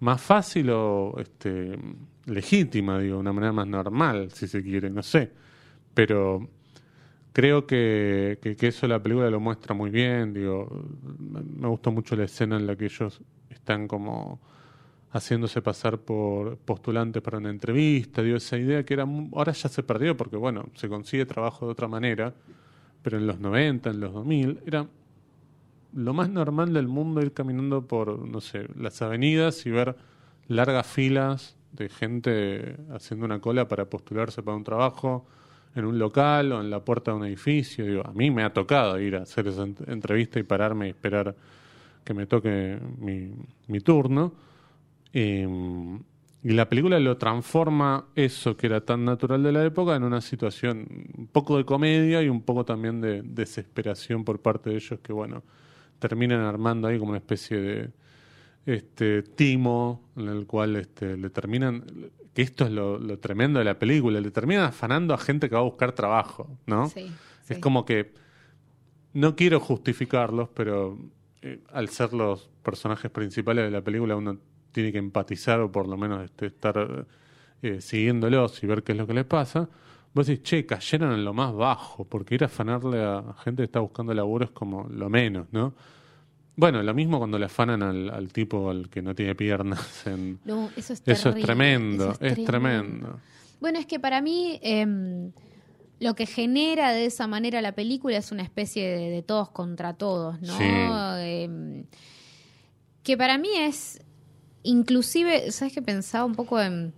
más fácil o este, legítima, digo, de una manera más normal, si se quiere, no sé. Pero creo que, que, que eso la película lo muestra muy bien, digo, me gustó mucho la escena en la que ellos están como haciéndose pasar por postulantes para una entrevista, dio esa idea que era ahora ya se perdió porque bueno, se consigue trabajo de otra manera, pero en los 90, en los 2000 era lo más normal del mundo ir caminando por, no sé, las avenidas y ver largas filas de gente haciendo una cola para postularse para un trabajo en un local o en la puerta de un edificio. Digo, a mí me ha tocado ir a hacer esa ent- entrevista y pararme y esperar que me toque mi, mi turno. Eh, y la película lo transforma eso que era tan natural de la época en una situación un poco de comedia y un poco también de desesperación por parte de ellos que, bueno, terminan armando ahí como una especie de este timo en el cual este, le terminan, que esto es lo, lo tremendo de la película, le terminan afanando a gente que va a buscar trabajo, ¿no? Sí, Es como que no quiero justificarlos, pero eh, al ser los personajes principales de la película uno tiene que empatizar o por lo menos este, estar eh, siguiéndolos y ver qué es lo que les pasa. Vos decís, che, cayeron en lo más bajo, porque ir a afanarle a gente que está buscando laburo es como lo menos, ¿no? Bueno, lo mismo cuando le afanan al, al tipo al que no tiene piernas. En... No, eso es, Eso es tremendo, eso es tremendo. Bueno, es que para mí em, lo que genera de esa manera la película es una especie de, de todos contra todos, ¿no? Sí. Em, que para mí es, inclusive, ¿sabes qué pensaba un poco en,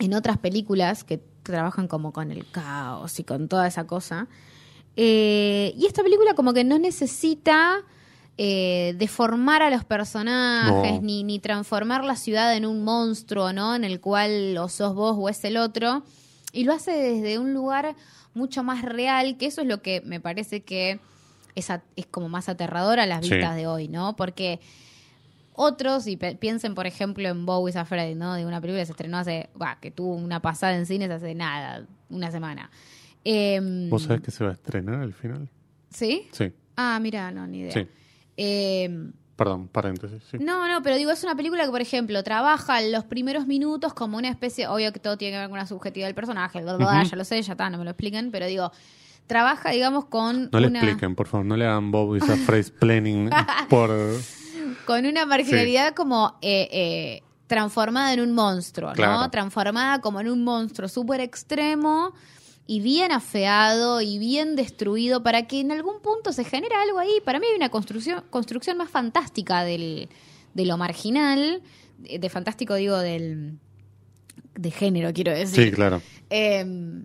en otras películas que trabajan como con el caos y con toda esa cosa? Eh, y esta película como que no necesita eh, deformar a los personajes No. ni, ni transformar la ciudad en un monstruo, ¿no? En el cual o sos vos o es el otro. Y lo hace desde un lugar mucho más real, que eso es lo que me parece que es, a- es como más aterrador a las Sí. vistas de hoy, ¿no? Porque otros, y piensen por ejemplo en Bowie's Afraid, ¿no? De una película que se estrenó hace, bah, que tuvo una pasada en cines hace nada, una semana. Em, ¿Vos sabés que se va a estrenar al final? ¿Sí? Sí, Ah, mira, no, ni idea. sí. Em, Perdón, paréntesis. Sí. no, no, pero digo, es una película que, por ejemplo, trabaja en los primeros minutos como una especie, obvio que todo tiene que ver con la subjetividad del personaje, bla, ya lo sé, ya está, no me lo expliquen, pero digo, trabaja, digamos, con No le expliquen, por favor, no le hagan Bob esa phrase planning por... con una marginalidad como eh, eh, transformada en un monstruo, ¿no? Claro. Transformada como en un monstruo súper extremo y bien afeado y bien destruido para que en algún punto se genere algo ahí. Para mí hay una construcción, construcción más fantástica del, de lo marginal, de, de fantástico digo del de género, quiero decir. Sí, claro. Eh,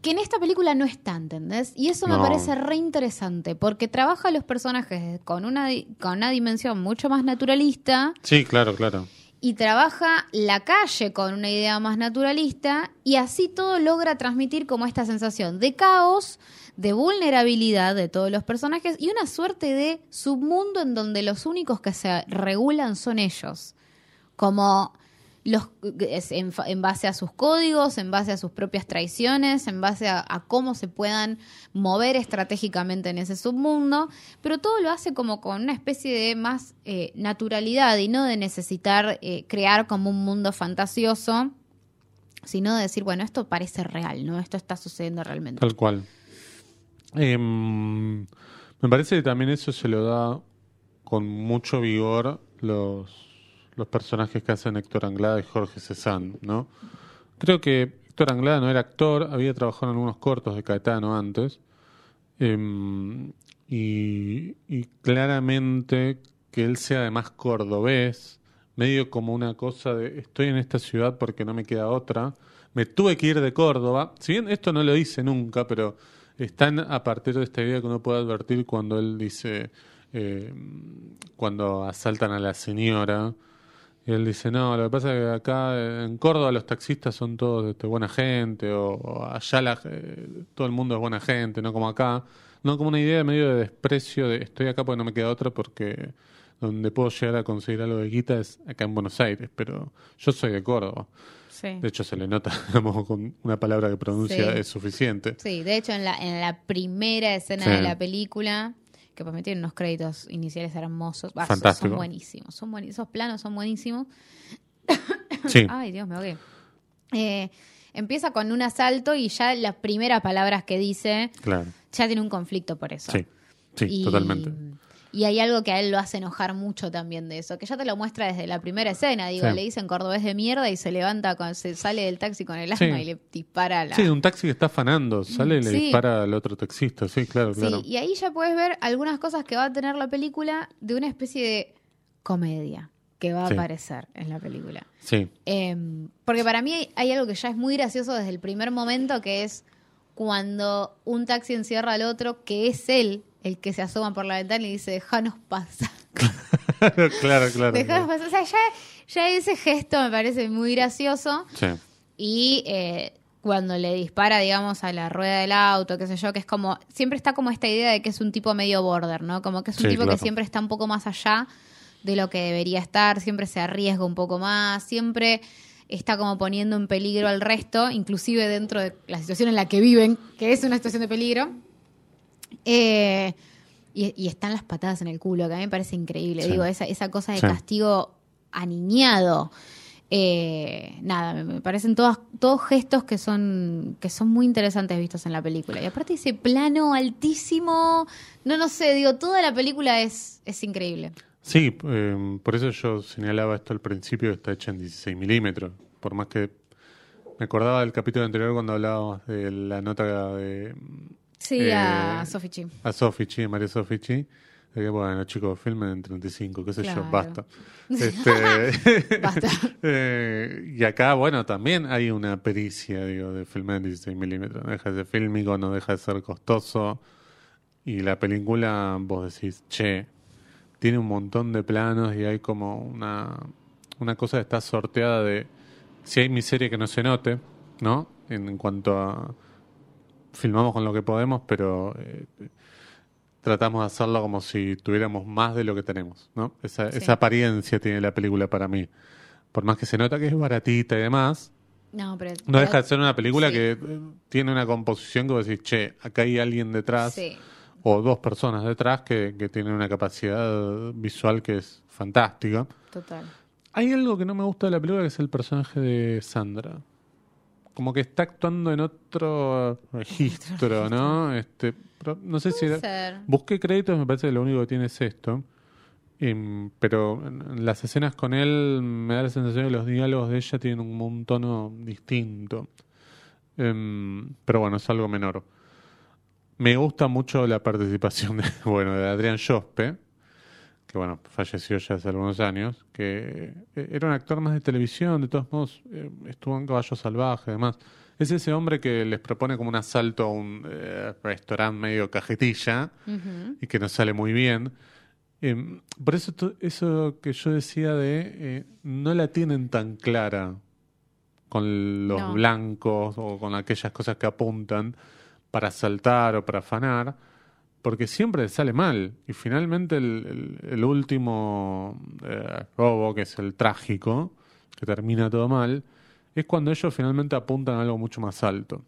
que en esta película no está, ¿entendés? Y eso me No. parece re interesante, porque trabaja a los personajes con una, con una dimensión mucho más naturalista Sí, claro, claro. y trabaja la calle con una idea más naturalista y así todo logra transmitir como esta sensación de caos, de vulnerabilidad de todos los personajes y una suerte de submundo en donde los únicos que se regulan son ellos. Como los en, en base a sus códigos, en base a sus propias traiciones, en base a, a cómo se puedan mover estratégicamente en ese submundo, pero todo lo hace como con una especie de más eh, naturalidad y no de necesitar eh, crear como un mundo fantasioso, sino de decir, bueno, esto parece real, ¿no? Esto está sucediendo realmente. Tal cual. Em, me parece que también eso se lo da con mucho vigor los, los personajes que hacen Héctor Anglada y Jorge Cezanne, ¿no? Creo que Héctor Anglada no era actor, había trabajado en algunos cortos de Caetano antes. Em, y, claramente que él sea además cordobés, medio como una cosa de estoy en esta ciudad porque no me queda otra. Me tuve que ir de Córdoba. Si bien esto no lo dice nunca, pero están a partir de esta idea que uno puede advertir cuando él dice, eh, cuando asaltan a la señora, y él dice, no, lo que pasa es que acá en Córdoba los taxistas son todos este, buena gente, o, o allá la, eh, todo el mundo es buena gente, no como acá. No, como una idea medio de desprecio de estoy acá porque no me queda otra porque donde puedo llegar a conseguir algo de guita es acá en Buenos Aires, pero yo soy de Córdoba. Sí. De hecho, se le nota digamos, con una palabra que pronuncia Sí. es suficiente. Sí, de hecho en la, en la primera escena Sí. de la película, que pues me tienen unos créditos iniciales hermosos, Ah, son- Fantástico. son buenísimos, son buenísimos, esos planos son buenísimos. Sí, Ay, Dios, me ahogué. Eh, empieza con un asalto y ya las primeras palabras que dice claro. ya tiene un conflicto por eso. Sí, sí, Y totalmente. Y hay algo que a él lo hace enojar mucho también de eso, que ya te lo muestra desde la primera escena. Digo, Sí. le dicen cordobés de mierda y se levanta, con, se sale del taxi con el arma Sí. y le dispara a la. Sí, un taxi que está afanando, sale y le Sí. dispara al otro taxista. Sí, claro, Sí, claro. y ahí ya puedes ver algunas cosas que va a tener la película de una especie de comedia que va a Sí. aparecer en la película. Sí, Eh, porque para mí hay, hay algo que ya es muy gracioso desde el primer momento, que es cuando un taxi encierra al otro, que es él el que se asoma por la ventana y dice, déjanos pasar. claro, claro. Déjanos pasar. O sea, ya, ya ese gesto me parece muy gracioso. Sí, Y eh, cuando le dispara, digamos, a la rueda del auto, qué sé yo, que es como, siempre está como esta idea de que es un tipo medio border, ¿no? Como que es un Sí, tipo claro. que siempre está un poco más allá de lo que debería estar, siempre se arriesga un poco más, siempre está como poniendo en peligro al resto, inclusive dentro de la situación en la que viven, que es una situación de peligro. Eh, y, y están las patadas en el culo, que a mí me parece increíble. Sí. Digo, esa, esa cosa de Sí. castigo aniñado. Eh, nada, me, me parecen todas, todos gestos que son, que son muy interesantes vistos en la película. Y aparte ese plano altísimo, no lo sé, digo, toda la película es, es increíble. Sí, eh, por eso yo señalaba esto al principio, está hecha en 16 milímetros. Por más que me acordaba del capítulo anterior cuando hablábamos de la nota de Sí, Eh, a Sofichi. a Sofichi, María Sofichi, que bueno, chicos, filmen en 35, qué sé Claro. yo, basta. Este, Basta. eh, y acá, bueno, también hay una pericia, digo, de filmar en 16 milímetros. No deja de ser fílmico, no deja de ser costoso. Y la película, vos decís, che, tiene un montón de planos y hay como una, una cosa que está sorteada de si hay miseria que no se note, ¿no? En, en cuanto a filmamos con lo que podemos, pero eh, tratamos de hacerlo como si tuviéramos más de lo que tenemos, ¿no? Esa, Sí. esa apariencia tiene la película para mí. Por más que se nota que es baratita y demás, No, pero, no deja de ser una película sí. que eh, tiene una composición que vos decís, che, acá hay alguien detrás Sí. o dos personas detrás que, que tienen una capacidad visual que es fantástica. Total. Hay algo que no me gusta de la película que es el personaje de Sandra. Como que está actuando en otro registro, ¿no? Este, no sé si era- ser. busqué créditos, me parece que lo único que tiene es esto. Pero en las escenas con él me da la sensación que los diálogos de ella tienen un, un tono distinto. Em, pero bueno, es algo menor. Me gusta mucho la participación de, bueno, de Adrián Jospe, que bueno, falleció ya hace algunos años, que eh, era un actor más de televisión, de todos modos, eh, estuvo en Caballo Salvaje, además. Es ese hombre que les propone como un asalto a un eh, restaurante medio cajetilla y que no sale muy bien. Eh, por eso eso que yo decía de eh, no la tienen tan clara con los No. blancos o con aquellas cosas que apuntan para saltar o para afanar, porque siempre sale mal. Y finalmente el, el- el último eh, robo, que es el trágico, que termina todo mal, es cuando ellos finalmente apuntan a algo mucho más alto.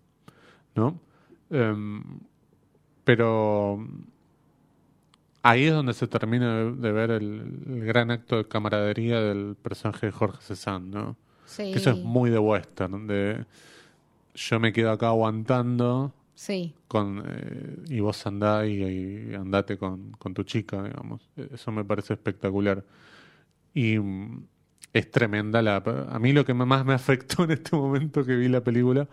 ¿No? Em, pero ahí es donde se termina de, de ver el, el gran acto de camaradería del personaje de Jorge Cezanne, ¿no? Sí. Que eso es muy de western, de yo me quedo acá aguantando Sí. con eh, y vos andá y, y andate con, con tu chica, digamos. Eso me parece espectacular. Y mm, es tremenda la... A mí lo que más me afectó en este momento que vi la película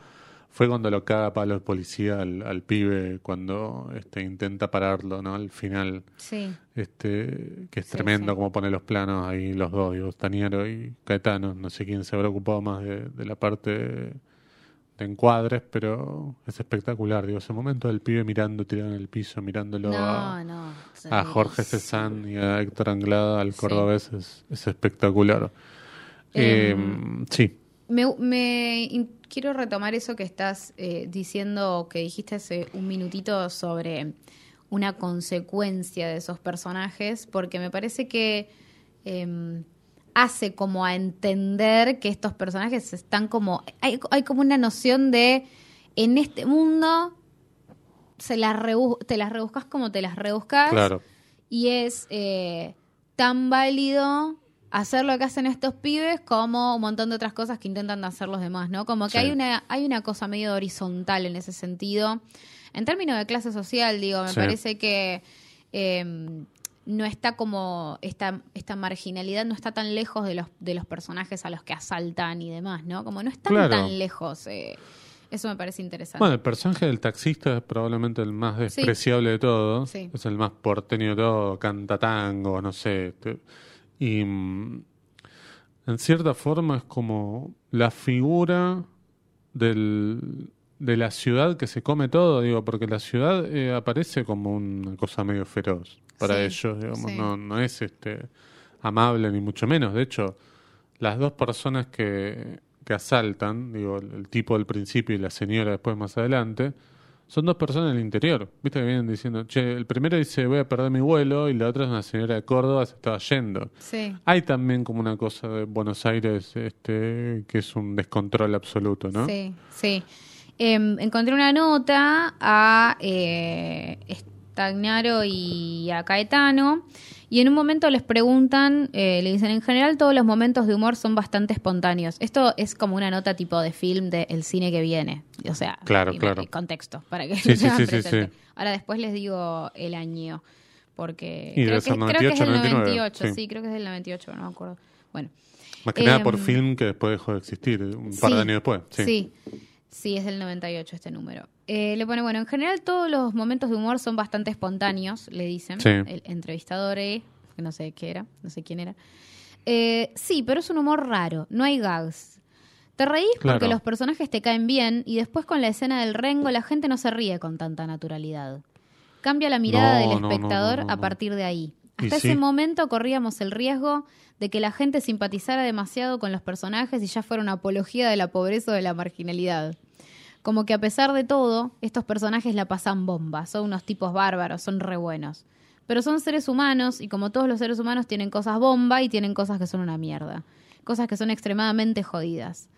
fue cuando lo caga palo el policía al, al pibe cuando este intenta pararlo, ¿no? Al final, Sí. este que es Sí, tremendo sí. como pone los planos ahí los dos, digo, Staniero y Caetano. No sé quién se habrá ocupado más de, de la parte de, encuadres, pero es espectacular, digo, ese momento del pibe mirando, tirado en el piso, mirándolo a, No, no. a Jorge. Cezanne y a Héctor Anglada, al Sí. cordobés, es, es espectacular. Em, Eh, sí, Me, quiero retomar eso que estás eh, diciendo, que dijiste hace un minutito sobre una consecuencia de esos personajes, porque me parece que em, hace como a entender que estos personajes están como... Hay, hay como una noción de, en este mundo, se las rebu- te las rebuscas como te las rebuscas claro. y es eh, tan válido hacer lo que hacen estos pibes como un montón de otras cosas que intentan hacer los demás, ¿no? Como que Sí. hay una hay una cosa medio horizontal en ese sentido. En términos de clase social, digo, me Sí. parece que eh, no está como esta, esta marginalidad no está tan lejos de los, de los personajes a los que asaltan y demás, ¿no? Como no están Claro. tan lejos. eh, eso me parece interesante. Bueno, el personaje del taxista es probablemente el más despreciable de todos. Sí. Es el más porteño de todo, canta tango, no sé. y mm, en cierta forma es como la figura del, de la ciudad que se come todo, digo, porque la ciudad eh, aparece como una cosa medio feroz para Sí, ellos, digamos, sí. no, no es este amable ni mucho menos. De hecho, las dos personas que, que asaltan, digo, el, el tipo del principio y la señora después más adelante, son dos personas del interior. Viste que vienen diciendo, che, el primero dice voy a perder mi vuelo y la otra es una señora de Córdoba, se estaba yendo. sí. Hay también como una cosa de Buenos Aires este, que es un descontrol absoluto, ¿no? Sí, sí. Em, encontré una nota a eh, Stagnaro y a Caetano y en un momento les preguntan, eh, le dicen, en general todos los momentos de humor son bastante espontáneos. Esto es como una nota tipo de film del cine que viene. O sea, Claro, y- claro. contexto, para que Sí, sí, sí, sí, presente. sí. Ahora después les digo el año, porque Y creo, que, ser creo que es 98, del 99, 98, sí. creo que es del 98, no me acuerdo. Bueno. Más que nada por Em, film que después dejó de existir, un par de años después. Sí. Sí. sí, es del 98 este número. Eh, le pone, bueno, en general todos los momentos de humor son bastante espontáneos, le dicen. Sí. El entrevistador, eh, que no sé qué era, no sé quién era. Eh, sí, pero es un humor raro, no hay gags. Te reís porque los personajes te caen bien y después con la escena del rengo la gente no se ríe con tanta naturalidad. Cambia la mirada No, del espectador no, no, a partir de ahí. Hasta sí. ese momento corríamos el riesgo de que la gente simpatizara demasiado con los personajes y ya fuera una apología de la pobreza o de la marginalidad. Como que a pesar de todo, estos personajes la pasan bomba, son unos tipos bárbaros, son re buenos. Pero son seres humanos y como todos los seres humanos tienen cosas bomba y tienen cosas que son una mierda. Cosas que son extremadamente jodidas.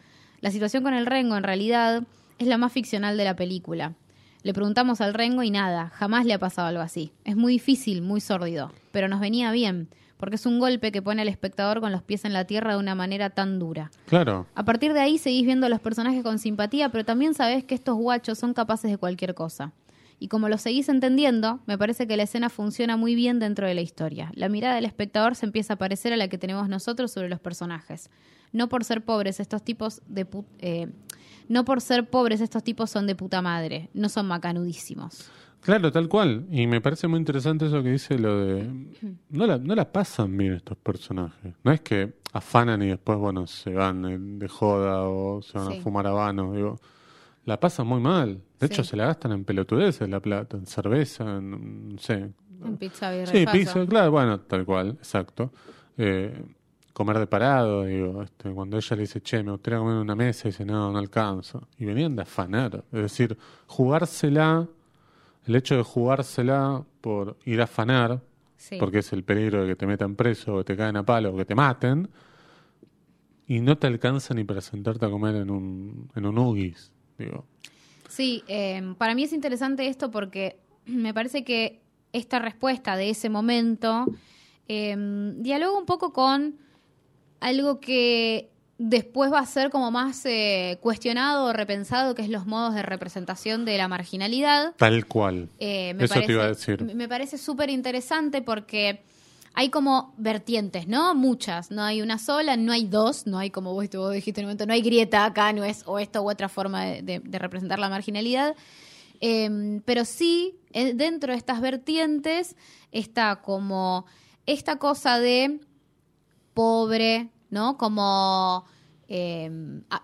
La situación con el Rengo en realidad es la más ficcional de la película. Le preguntamos al Rengo y nada, jamás le ha pasado algo así. Es muy difícil, muy sórdido, pero nos venía bien, porque es un golpe que pone al espectador con los pies en la tierra de una manera tan dura. Claro. A partir de ahí seguís viendo a los personajes con simpatía, pero también sabés que estos guachos son capaces de cualquier cosa. Y como lo seguís entendiendo, me parece que la escena funciona muy bien dentro de la historia. La mirada del espectador se empieza a parecer a la que tenemos nosotros sobre los personajes. No por ser pobres, estos tipos de eh, no por ser pobres estos tipos son de puta madre, no son macanudísimos. Claro, tal cual. Y me parece muy interesante eso que dice lo de... No la, no la pasan bien estos personajes. No es que afanan y después, bueno, se van de joda o se van Sí. a fumar habano. Digo, la pasan muy mal. De hecho, se la gastan en pelotudeces la plata, en cerveza, en, no sé. En pizza birra Sí, pizza, claro, bueno, tal cual, exacto. Eh, comer de parado, digo, este, cuando ella le dice, che, me gustaría comer en una mesa, y dice, no, no alcanzo. Y venían de afanar. Es decir, jugársela, el hecho de jugársela por ir a afanar, Sí. porque es el peligro de que te metan preso, o que te caen a palo, o que te maten, y no te alcanza ni para sentarte a comer en un, en un Ugis, digo. Sí, eh, para mí es interesante esto porque me parece que esta respuesta de ese momento eh, dialoga un poco con algo que después va a ser como más eh, cuestionado o repensado, que es los modos de representación de la marginalidad. Tal cual. Eh, me Eso parece, te iba a decir. Me parece súper interesante porque hay como vertientes, ¿no? Muchas. No hay una sola, no hay dos, no hay como vos, vos dijiste en un momento, no hay grieta acá, no es o esta u otra forma de, de- de representar la marginalidad. Eh, pero sí, eh, dentro de estas vertientes está como esta cosa de pobre, ¿no? Como eh, a-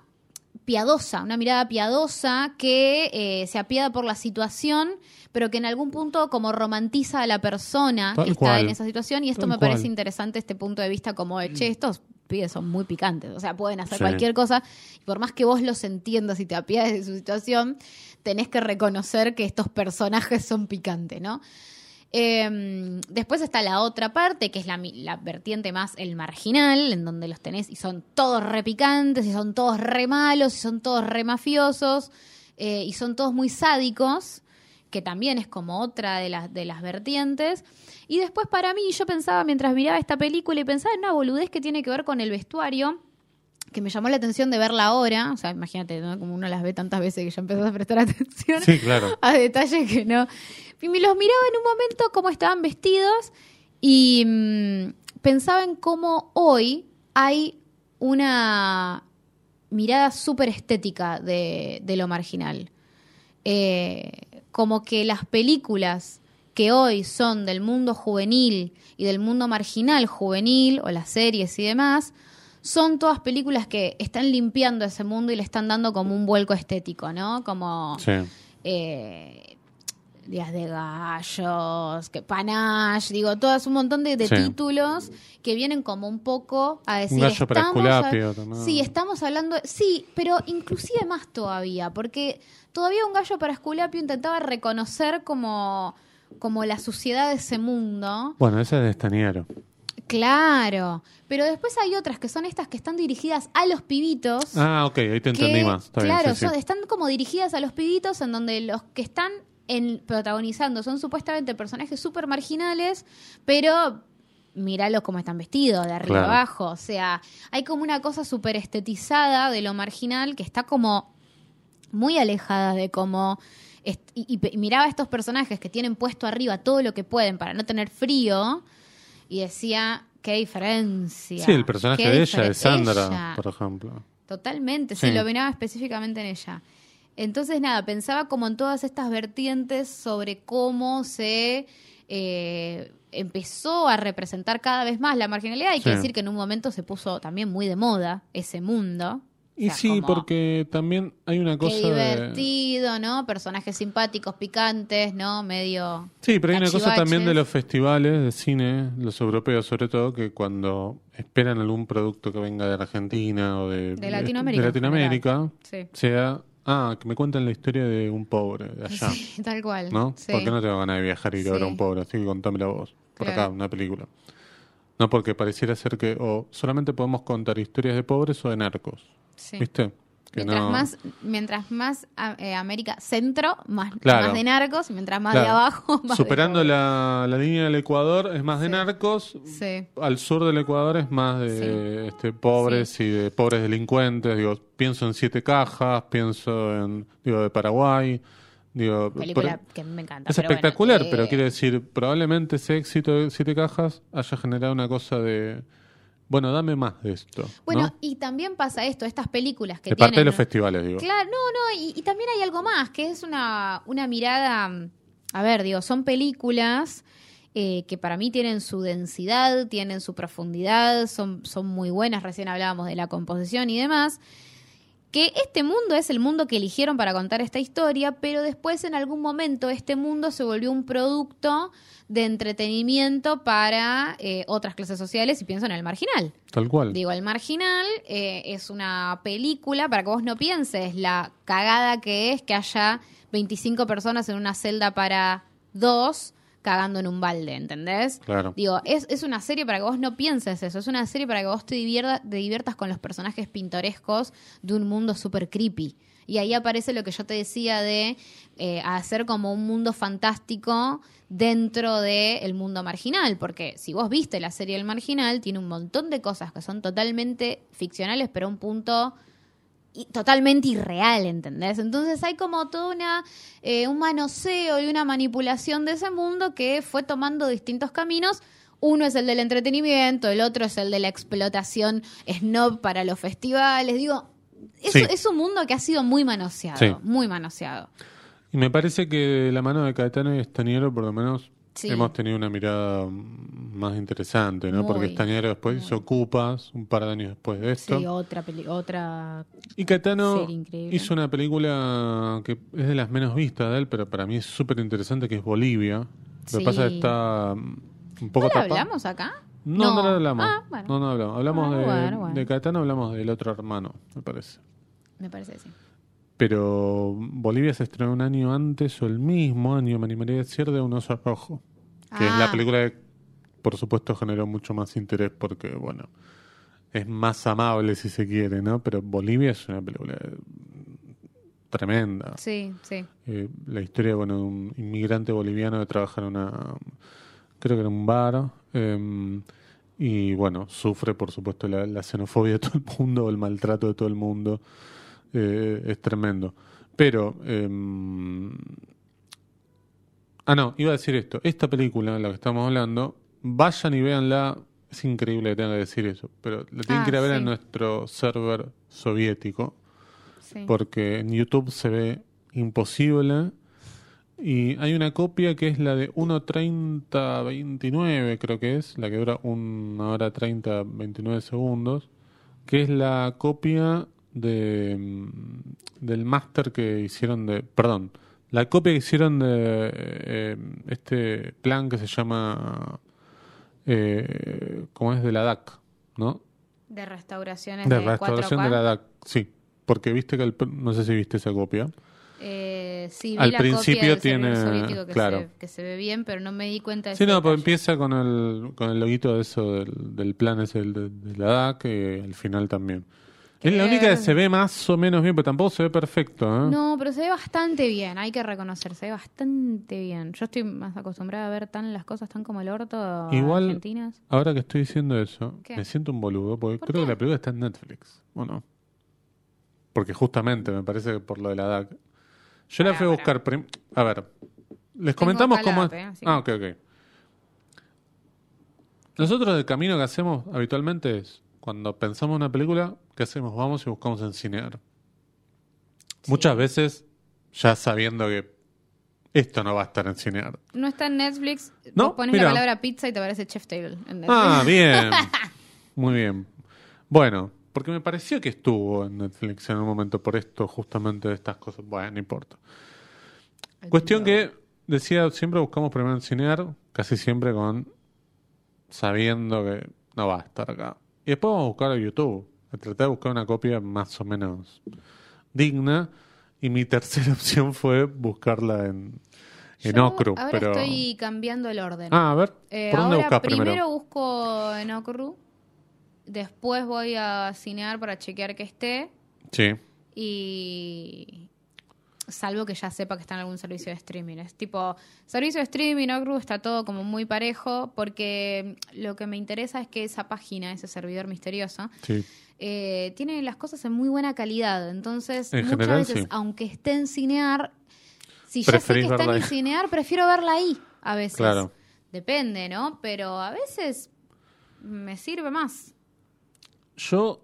piadosa, una mirada piadosa que eh, se apiada por la situación, pero que en algún punto como romantiza a la persona Tal que está cual. en esa situación. Y esto Tal me parece interesante este punto de vista como de, che, estos pibes son muy picantes, o sea, pueden hacer Sí. cualquier cosa. Y por más que vos los entiendas y te apiades de su situación, tenés que reconocer que estos personajes son picantes, ¿no? Eh, después está la otra parte, que es la, vertiente más el marginal, en donde los tenés y son todos repicantes, y son todos re malos, y son todos re mafiosos, eh, y son todos muy sádicos, que también es como otra de las, de las vertientes. Y después para mí, yo pensaba mientras miraba esta película y pensaba en una boludez que tiene que ver con el vestuario, que me llamó la atención de verla ahora, o sea, imagínate, ¿no? como uno las ve tantas veces que ya empezás a prestar atención Sí, claro. a detalles que no. Y me los miraba en un momento como estaban vestidos Y mm, pensaba en cómo hoy hay una mirada súper estética de, de lo marginal. Eh, como que las películas que hoy son del mundo juvenil y del mundo marginal juvenil, o las series y demás, son todas películas que están limpiando ese mundo y le están dando como un vuelco estético, ¿no? Como Sí. eh, Días de Gallos, que Panache, digo, todas un montón de, de Sí. títulos que vienen como un poco a decir... gallo para Esculapio a-. Sí, estamos hablando... Sí, pero inclusive más todavía, porque todavía un gallo para Esculapio intentaba reconocer como, como la suciedad de ese mundo. Bueno, ese es de Estañero. Claro, pero después hay otras que son estas que están dirigidas a los pibitos. Ah, ok, ahí te entendí que, más. Está claro, sí. son- están como dirigidas a los pibitos en donde los que están en, protagonizando son supuestamente personajes súper marginales, pero míralos cómo están vestidos, de arriba Claro. abajo. O sea, hay como una cosa súper estetizada de lo marginal que está como muy alejada de cómo... Y, y miraba a estos personajes que tienen puesto arriba todo lo que pueden para no tener frío y decía, qué diferencia. Sí, el personaje de ella, de Sandra, ella. por ejemplo. Totalmente, Sí. sí, lo miraba específicamente en ella. Entonces, nada, pensaba como en todas estas vertientes sobre cómo se eh, empezó a representar cada vez más la marginalidad. Hay que decir que en un momento se puso también muy de moda ese mundo. Y O sea, sí, porque también hay una Qué cosa de... divertido, ¿no? Personajes simpáticos, picantes, ¿no? Medio... Sí, pero hay una cosa también de los festivales de cine, los europeos sobre todo, que cuando esperan algún producto que venga de Argentina o de, De Latinoamérica, de Latinoamérica, Sí. sea, ah, que me cuenten la historia de un pobre de allá, Sí, tal cual. ¿no? Sí. Porque no tengo ganas de viajar y ir a ver a Sí. un pobre, así que contámela vos, por Claro. acá, una película. No porque pareciera ser que o solamente podemos contar historias de pobres o de narcos, Sí. ¿viste? Que Mientras no- más, mientras más eh, América centro, más, Claro. más de narcos, mientras más de abajo, más Superando de la, la línea del Ecuador es más de Sí. narcos. Sí, al sur del Ecuador es más de este, pobres y de pobres delincuentes. Digo, pienso en Siete Cajas, pienso en, digo, de Paraguay. Digo, película pero- que me encanta. es pero bueno, espectacular, eh, pero quiero decir, probablemente ese éxito de Siete Cajas haya generado una cosa de, bueno, dame más de esto. Bueno, ¿no? y también pasa esto, estas películas que de parte de tienen... los festivales, digo. Claro, no, no, y, y también hay algo más, que es una, una mirada, a ver, digo, son películas eh, que para mí tienen su densidad, tienen su profundidad, son, son muy buenas, recién hablábamos de la composición y demás, que este mundo es el mundo que eligieron para contar esta historia, pero después en algún momento este mundo se volvió un producto de entretenimiento para eh, otras clases sociales y pienso en el marginal. Tal cual. Digo, El Marginal eh, es una película, para que vos no pienses la cagada que es que haya 25 personas en una celda para dos cagando en un balde, ¿entendés? Claro. Digo, es, es una serie para que vos no pienses eso, es una serie para que vos te, divierta- te diviertas con los personajes pintorescos de un mundo súper creepy. Y ahí aparece lo que yo te decía de eh, hacer como un mundo fantástico dentro del mundo marginal, porque si vos viste la serie El Marginal, tiene un montón de cosas que son totalmente ficcionales, pero a un punto totalmente irreal, ¿entendés? Entonces hay como todo una, eh, un manoseo y una manipulación de ese mundo que fue tomando distintos caminos. Uno es el del entretenimiento, el otro es el de la explotación snob para los festivales. Digo, es, Sí. es un mundo que ha sido muy manoseado, Sí. muy manoseado. Y me parece que de la mano de Caetano y Estañero, por lo menos, Sí. hemos tenido una mirada más interesante, ¿no? Muy, Porque Estañero después hizo Ocupas, un par de años después de esto. Sí, otra peli otra y increíble. hizo una película que es de las menos vistas de él, pero para mí es súper interesante, que es Bolivia. Lo Sí. que pasa es que está un poco ¿No la hablamos acá? No, no, lo hablamos. Ah, bueno. No, no hablamos. Hablamos Ah, de, bueno, bueno. de Caetano, hablamos del otro hermano, me parece. Me parece sí. Pero Bolivia se estrenó un año antes o el mismo año, me animaría a decir, de Un oso rojo. Que es la Ah. película que, por supuesto, generó mucho más interés porque, bueno, es más amable si se quiere, ¿no? Pero Bolivia es una película tremenda. Sí, sí. Eh, la historia, bueno, de un inmigrante boliviano que trabaja en una, creo que en un bar, eh, y bueno, sufre por supuesto la, la xenofobia de todo el mundo, el maltrato de todo el mundo, eh, es tremendo. Pero, eh, ah no, iba a decir esto, esta película, la que estamos hablando, vayan y véanla. Es increíble que tenga que decir eso, pero la tienen Ah, que ir a ver sí. en nuestro server soviético, Sí. porque en YouTube se ve imposible. Y hay una copia que es la de 1.30.29, creo que es, la que dura 1 hora 30, 29 segundos, que es la copia de del máster que hicieron de, perdón, la copia que hicieron de eh, este plan que se llama, eh, ¿cómo es? De la DAC, ¿no? De restauraciones De de, restauración 4K. de la DAC, sí. Porque viste que el, no sé si viste esa copia. Eh, sí, vi Al la principio copia tiene- que, claro. se, que se ve bien, pero no me di cuenta de Sí, no, pues empieza con el, con el loguito de eso, del, del plan ese del- de, de la DAC, y al final también. Es la única que se ve más o menos bien, pero tampoco se ve perfecto, ¿eh? No, pero se ve bastante bien, hay que reconocer, se ve bastante bien. Yo estoy más acostumbrada a ver tan las cosas tan como el orto Igual- argentinas. Ahora que estoy diciendo eso, ¿Qué? me siento un boludo, porque ¿Por creo qué? que la película está en Netflix, ¿o no? Porque justamente me parece que por lo de la DAC. Yo la fui a buscar. prim- A ver, les Tengo comentamos cómo eh, Ah, ok, ok. Nosotros el camino que hacemos habitualmente es cuando pensamos una película, ¿qué hacemos? Vamos y buscamos en cinear. Sí. Muchas veces ya sabiendo que esto no va a estar en cinear. No está en Netflix, No, pones la palabra pizza y te aparece Chef Table en Netflix. Ah, bien. Muy bien. Bueno, porque me pareció que estuvo en Netflix en un momento por esto, justamente de estas cosas. Bueno, no importa. Cuestión que decía, siempre buscamos primero en cinear, casi siempre con sabiendo que no va a estar acá. Y después vamos a buscar a YouTube. Traté de buscar una copia más o menos digna. Y mi tercera opción fue buscarla en, en Yo Ocru. Ahora pero... estoy cambiando el orden. Ah, a ver, Eh, ¿por dónde ahora buscas primero? primero? busco en Ocru, después voy a cinear para chequear que esté Sí. y salvo que ya sepa que está en algún servicio de streaming. Es tipo, servicio de streaming, Ocru, está todo como muy parejo porque lo que me interesa es que esa página, ese servidor misterioso, Sí. Eh, tiene las cosas en muy buena calidad. Entonces, En muchas general, veces, sí. aunque esté en cinear, si ya sé que está en ahí. cinear, prefiero verla ahí a veces. Claro. Depende, ¿no? Pero a veces me sirve más. Yo,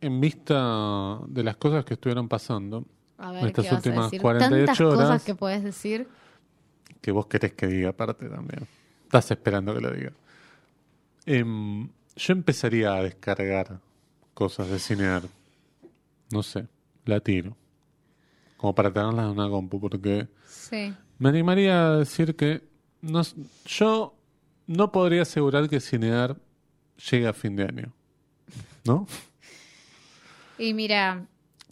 en vista de las cosas que estuvieron pasando, A ver, Estas ¿qué vas a últimas decir? 48 Tantas horas- cosas que puedes decir. que vos querés que diga aparte también. Estás esperando que lo diga. Em, yo empezaría a descargar cosas de cinear. No sé, la tiro. Como para tenerlas en una compu, porque Sí. me animaría a decir que no, yo no podría asegurar que cinear llegue a fin de año. ¿No? Y mira,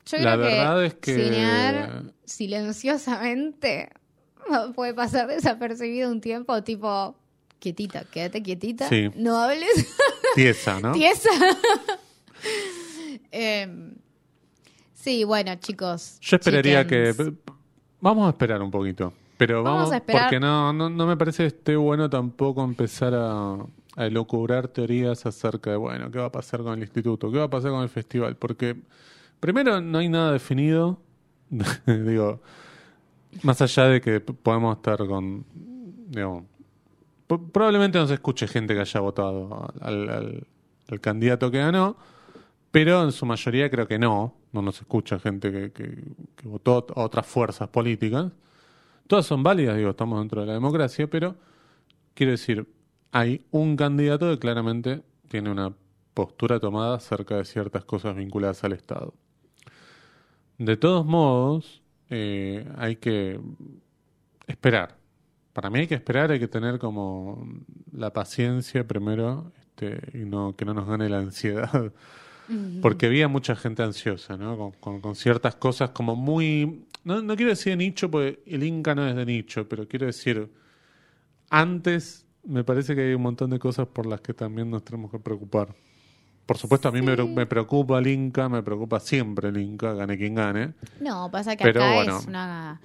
yo La creo verdad que, es que- cinear silenciosamente puede pasar desapercibido un tiempo, tipo, quietita, quédate quietita, Sí. no hables, Tiesa, ¿no? tiesa. Em, sí, bueno, chicos. Yo esperaría chickens. que. Vamos a esperar un poquito. Pero Vamos vamos, a esperar. porque no, no, no me parece que esté bueno tampoco empezar a, a elucubrar teorías acerca de, bueno, qué va a pasar con el instituto, qué va a pasar con el festival. Porque primero no hay nada definido. Digo, más allá de que podemos estar con. Digamos, probablemente no se escuche gente que haya votado al, candidato que ganó. Pero en su mayoría creo que no. No nos escucha gente que votó a otras fuerzas políticas. Todas son válidas, digo, estamos dentro de la democracia, pero quiero decir, hay un candidato que claramente tiene una postura tomada acerca de ciertas cosas vinculadas al Estado. De todos modos, eh, hay que esperar. Para mí hay que esperar, hay que tener como la paciencia primero este, y no que no nos gane la ansiedad. Porque había mucha gente ansiosa, ¿no? Con, con- con ciertas cosas como muy... No, no quiero decir de nicho, porque el Inca no es de nicho, pero quiero decir, antes me parece que hay un montón de cosas por las que también nos tenemos que preocupar. Por supuesto, a mí me, me preocupa el Inca, me preocupa siempre el Inca, gane quien gane. No, pasa que Pero acá bueno. es una...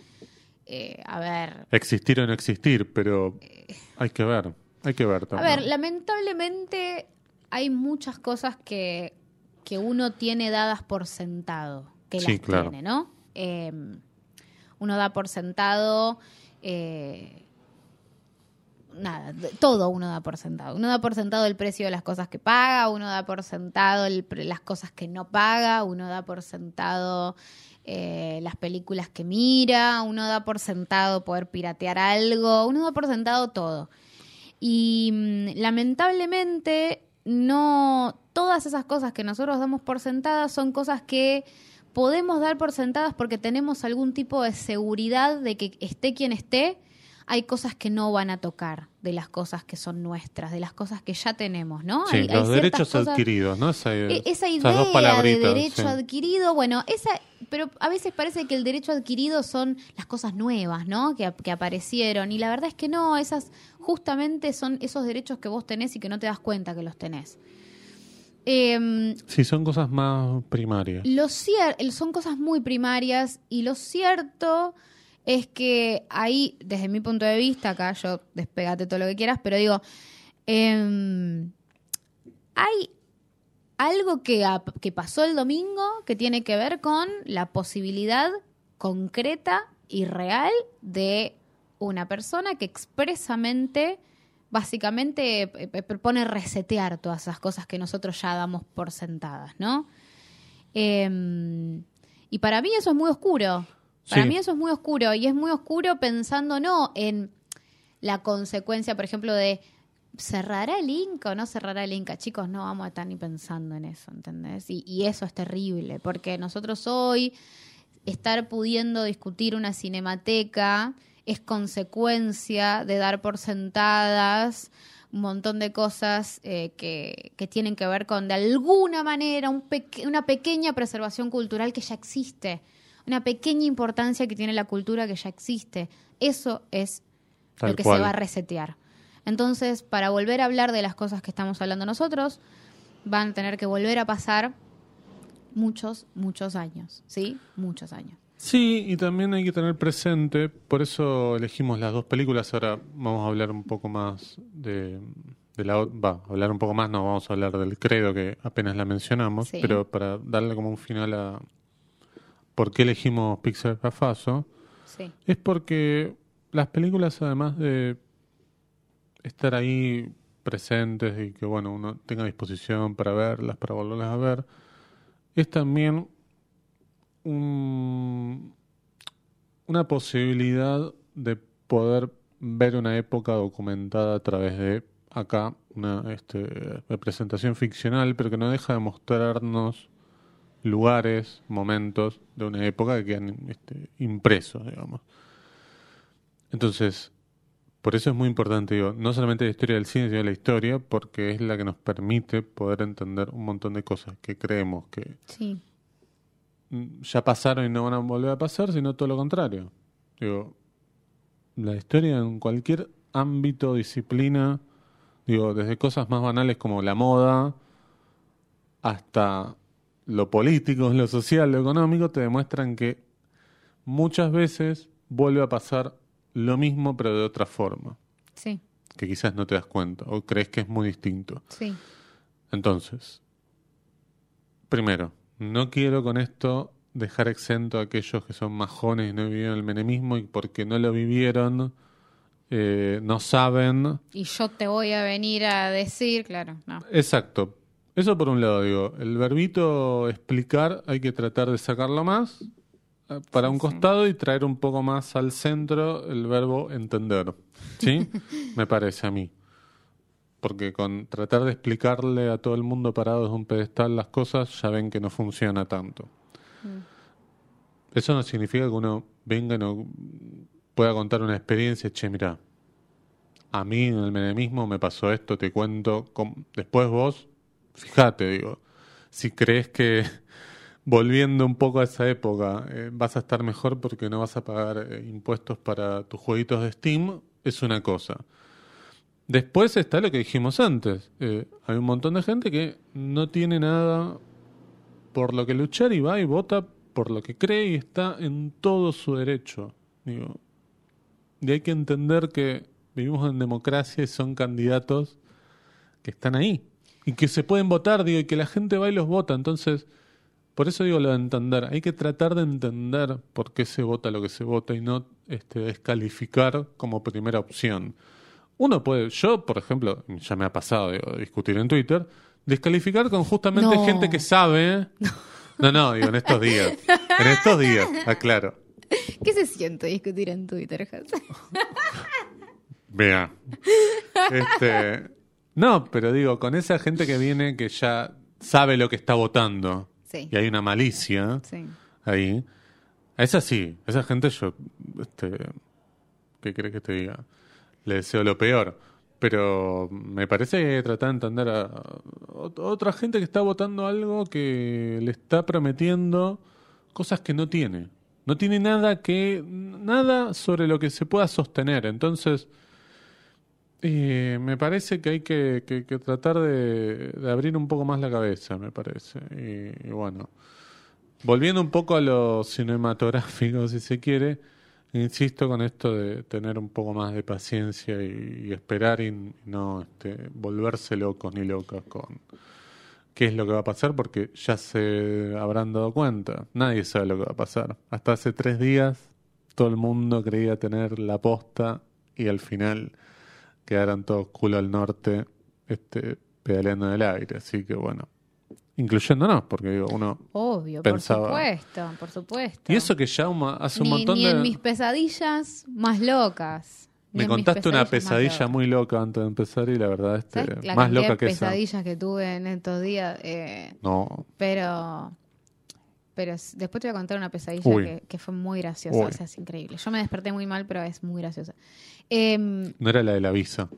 eh, a ver, Existir o no existir, pero hay que ver, hay que ver A también. ver, lamentablemente hay muchas cosas que, que uno tiene dadas por sentado, que Sí, las claro. tiene, ¿no? Eh, uno da por sentado, eh, nada, todo uno da por sentado. Uno da por sentado el precio de las cosas que paga, uno da por sentado el las cosas que no paga, uno da por sentado eh, las películas que mira, uno da por sentado poder piratear algo, uno da por sentado todo. Y mm, lamentablemente no todas esas cosas que nosotros damos por sentadas son cosas que podemos dar por sentadas porque tenemos algún tipo de seguridad de que esté quien esté, hay cosas que no van a tocar de las cosas que son nuestras, de las cosas que ya tenemos, ¿no? Sí, Hay- los derechos cosas- adquiridos, ¿no? Esa, e- esa idea de derecho sí. adquirido, bueno, esa, pero a veces parece que el derecho adquirido son las cosas nuevas, ¿no? Que, ap- que aparecieron y la verdad es que no, esas justamente son esos derechos que vos tenés y que no te das cuenta que los tenés. Em, Sí, son cosas más primarias. lo son cosas muy primarias y lo cierto es que ahí, desde mi punto de vista, acá yo despegate todo lo que quieras, pero digo, em, hay algo que, que pasó el domingo que tiene que ver con la posibilidad concreta y real de una persona que expresamente, básicamente, eh, eh, propone resetear todas esas cosas que nosotros ya damos por sentadas, ¿no? Eh, y para mí eso es muy oscuro. Para Sí. mí eso es muy oscuro. Y es muy oscuro pensando no en la consecuencia, por ejemplo, de ¿cerrará el Inca o no cerrará el Inca? Chicos, no vamos a estar ni pensando en eso, ¿entendés? Y, y eso es terrible, porque nosotros hoy estar pudiendo discutir una cinemateca es consecuencia de dar por sentadas un montón de cosas eh, que, que tienen que ver con, de alguna manera, un peque- una pequeña preservación cultural que ya existe, una pequeña importancia que tiene la cultura que ya existe. Eso es Tal lo que cual. se va a resetear. Entonces, para volver a hablar de las cosas que estamos hablando nosotros, van a tener que volver a pasar muchos, muchos años, ¿sí? Muchos años. Sí, y también hay que tener presente, por eso elegimos las dos películas. Ahora vamos a hablar un poco más de, de la va, hablar un poco más, no vamos a hablar del credo que apenas la mencionamos, Sí. pero para darle como un final a por qué elegimos Pixar Faso, Sí. es porque las películas además de estar ahí presentes y que bueno uno tenga disposición para verlas, para volverlas a ver, es también un- una posibilidad de poder ver una época documentada a través de acá una este, representación ficcional, pero que no deja de mostrarnos lugares, momentos de una época que quedan este, impresos, digamos. Entonces, por eso es muy importante, digo, no solamente la historia del cine, sino la historia, porque es la que nos permite poder entender un montón de cosas que creemos que Sí. ya pasaron y no van a volver a pasar, sino todo lo contrario. Digo, la historia en cualquier ámbito, disciplina, digo, desde cosas más banales como la moda hasta lo político, lo social, lo económico, te demuestran que muchas veces vuelve a pasar lo mismo pero de otra forma, Sí. que quizás no te das cuenta o crees que es muy distinto. Sí. Entonces, primero, no quiero con esto dejar exento a aquellos que son más jóvenes y no vivieron el menemismo y porque no lo vivieron, eh, no saben. Y yo te voy a venir a decir, claro, no. Exacto. Eso por un lado, digo, el verbito explicar hay que tratar de sacarlo más eh, para un costado y traer un poco más al centro el verbo entender. ¿Sí? Me parece a mí. Porque con tratar de explicarle a todo el mundo parado desde un pedestal las cosas, ya ven que no funciona tanto. Eso no significa que uno venga y no pueda contar una experiencia, che, mira, a mí en el menemismo me pasó esto, te cuento. Después vos, fíjate, digo, si crees que volviendo un poco a esa época eh, vas a estar mejor porque no vas a pagar eh, impuestos para tus jueguitos de Steam, es una cosa. Después está lo que dijimos antes. eh, hay un montón de gente que no tiene nada por lo que luchar y va y vota por lo que cree y está en todo su derecho. Digo, y hay que entender que vivimos en democracia y son candidatos que están ahí y que se pueden votar, digo, y que la gente va y los vota. Entonces, por eso digo lo de entender. Hay que tratar de entender por qué se vota lo que se vota y no este, descalificar como primera opción. uno puede, yo por ejemplo, ya me ha pasado digo, discutir en Twitter, descalificar con justamente No. gente que sabe. No, no, digo, en estos días. En estos días, aclaro. ¿Qué se siente discutir en Twitter, José? Vea. Este, no, pero digo, con esa gente que viene que ya sabe lo que está votando Sí. y hay una malicia Sí. ahí, a esa sí, esa gente yo, este, ¿qué crees que te diga? Le deseo lo peor. Pero me parece que hay que tratar de entender a ot- otra gente que está votando algo que le está prometiendo cosas que no tiene. No tiene nada que nada sobre lo que se pueda sostener. Entonces, eh, me parece que hay que, tratar de, abrir un poco más la cabeza, me parece. Y, y bueno, volviendo un poco a lo cinematográfico, si se quiere, insisto con esto de tener un poco más de paciencia y, y esperar y no este, volverse locos ni locas con qué es lo que va a pasar, porque ya se habrán dado cuenta. Nadie sabe lo que va a pasar. Hasta hace tres días todo el mundo creía tener la posta y al final quedaron todos culo al norte este, pedaleando en el aire. Así que bueno, incluyéndonos, porque digo, uno... Obvio, Pensaba- por supuesto, por supuesto. Y eso que Jauma hace un ni, montón ni de... en mis pesadillas más locas. Me contaste una pesadilla muy loca antes de empezar y la verdad este, ¿Sabes la más loca que esa. pesadillas que tuve en estos días? Eh, No, pero pero después te voy a contar una pesadilla que fue muy graciosa. Uy. O sea, es increíble. Yo me desperté muy mal, pero es muy graciosa. Em, no era la de la visa.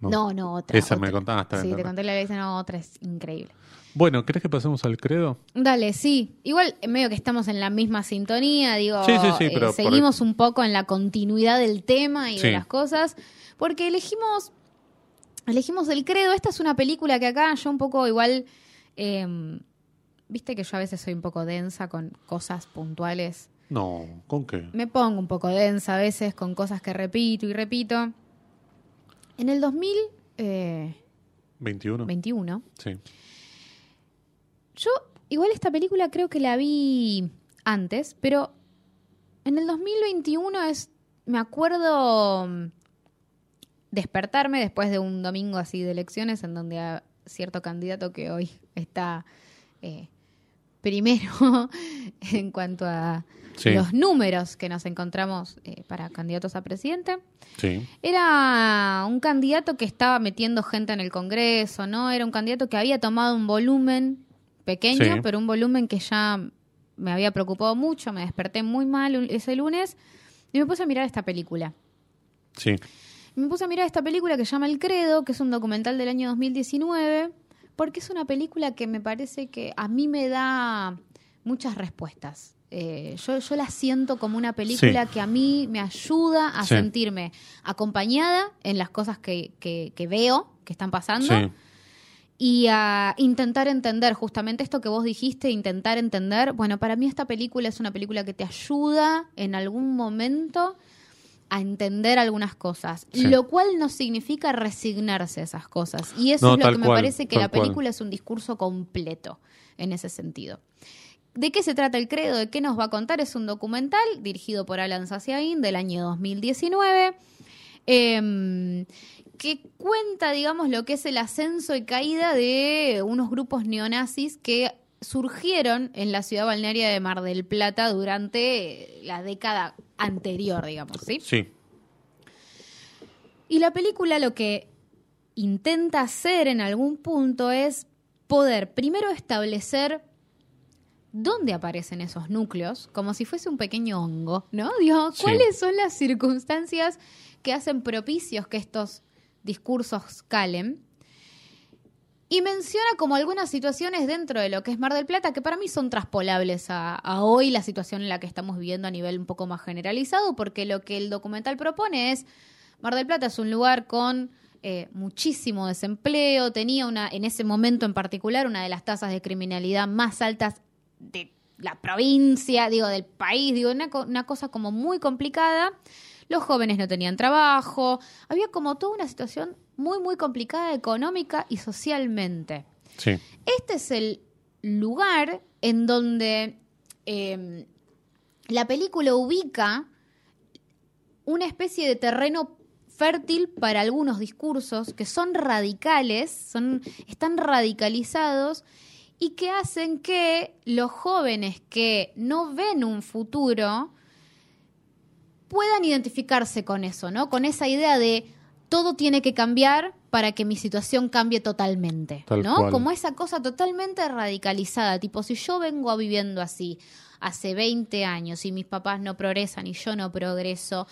no. no, otra. Esa me contaste. Sí, te conté la vez, no, otra es increíble. Bueno, ¿crees que pasemos al credo? Dale, sí. Igual, eh, medio que estamos en la misma sintonía, digo, Sí, sí, sí, eh, pero seguimos un poco en la continuidad del tema y de las cosas, porque elegimos, elegimos el credo. Esta es una película que acá yo un poco igual, eh, viste que yo a veces soy un poco densa con cosas puntuales. No, ¿con qué? Me pongo un poco densa a veces con cosas que repito y repito. En el 2021, 21. Sí. Yo, igual esta película creo que la vi antes, pero en el 2021 es, me acuerdo mm, despertarme después de un domingo así de elecciones en donde a cierto candidato que hoy está eh, primero en cuanto a Sí. los números que nos encontramos eh, para candidatos a presidente. Sí. Era un candidato que estaba metiendo gente en el Congreso, ¿no? Era un candidato que había tomado un volumen pequeño, Sí. pero un volumen que ya me había preocupado mucho. Me desperté muy mal ese lunes y me puse a mirar esta película. Sí. Me puse a mirar esta película que se llama El Credo, que es un documental del año 2019, porque es una película que me parece que a mí me da muchas respuestas. Eh, yo, yo la siento como una película Sí. que a mí me ayuda a Sí. sentirme acompañada en las cosas que, que- que veo que están pasando Sí. y a intentar entender justamente esto que vos dijiste, intentar entender. Bueno, para mí esta película es una película que te ayuda en algún momento a entender algunas cosas, Sí. lo cual no significa resignarse a esas cosas. Y eso No, es lo que me cual, parece que la cual. película es un discurso completo en ese sentido. ¿De qué se trata el credo? ¿De qué nos va a contar? Es un documental dirigido por Alan Saciain del año 2019 em, que cuenta, digamos, lo que es el ascenso y caída de unos grupos neonazis que surgieron en la ciudad balnearia de Mar del Plata durante la década anterior, digamos, ¿sí? Sí. Y la película lo que intenta hacer en algún punto es poder primero establecer dónde aparecen esos núcleos, como si fuese un pequeño hongo, ¿no? Digo, Sí. ¿cuáles son las circunstancias que hacen propicios que estos discursos calen? Y menciona como algunas situaciones dentro de lo que es Mar del Plata que para mí son traspolables a, hoy la situación en la que estamos viviendo a nivel un poco más generalizado, porque lo que el documental propone es Mar del Plata es un lugar con eh, muchísimo desempleo, tenía una, en ese momento en particular, una de las tasas de criminalidad más altas de la provincia, digo, del país, digo, una, una cosa como muy complicada. Los jóvenes no tenían trabajo, había como toda una situación muy, muy complicada económica y socialmente. Sí. Este es el lugar en donde eh, la película ubica una especie de terreno fértil para algunos discursos que son radicales, son, están radicalizados y que hacen que los jóvenes que no ven un futuro puedan identificarse con eso, ¿no? Con esa idea de todo tiene que cambiar para que mi situación cambie totalmente, Tal ¿no? cual. Como esa cosa totalmente radicalizada, tipo si yo vengo viviendo así hace 20 años y mis papás no progresan y yo no progreso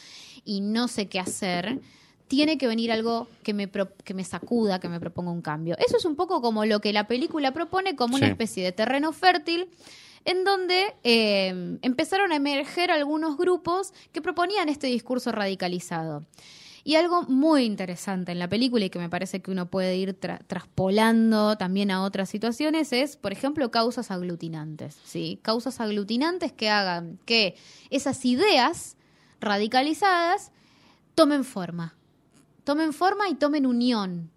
y no sé qué hacer, tiene que venir algo que me, pro- que me sacuda, que me proponga un cambio. Eso es un poco como lo que la película propone como una especie de terreno fértil en donde eh, empezaron a emerger algunos grupos que proponían este discurso radicalizado. Y algo muy interesante en la película y que me parece que uno puede ir tra- traspolando también a otras situaciones es, por ejemplo, causas aglutinantes. ¿sí? Causas aglutinantes que hagan que esas ideas radicalizadas tomen forma. Tomen forma y tomen unión.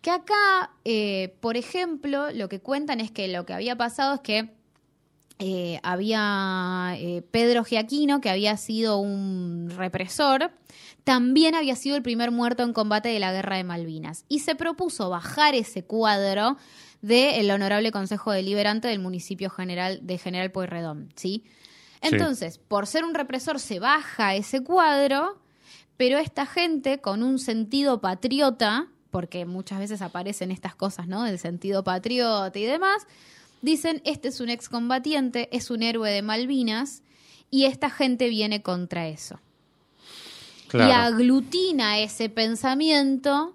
Que acá, eh, por ejemplo, lo que cuentan es que lo que había pasado es que eh, había eh, Pedro Giaquino, que había sido un represor, también había sido el primer muerto en combate de la Guerra de Malvinas. Y se propuso bajar ese cuadro del Honorable Consejo Deliberante del municipio general de General Pueyrredón, ¿sí? Entonces, por ser un represor se baja ese cuadro, pero esta gente con un sentido patriota, porque muchas veces aparecen estas cosas, ¿no? Del sentido patriota y demás, dicen, este es un excombatiente, es un héroe de Malvinas, y esta gente viene contra eso. Y aglutina ese pensamiento,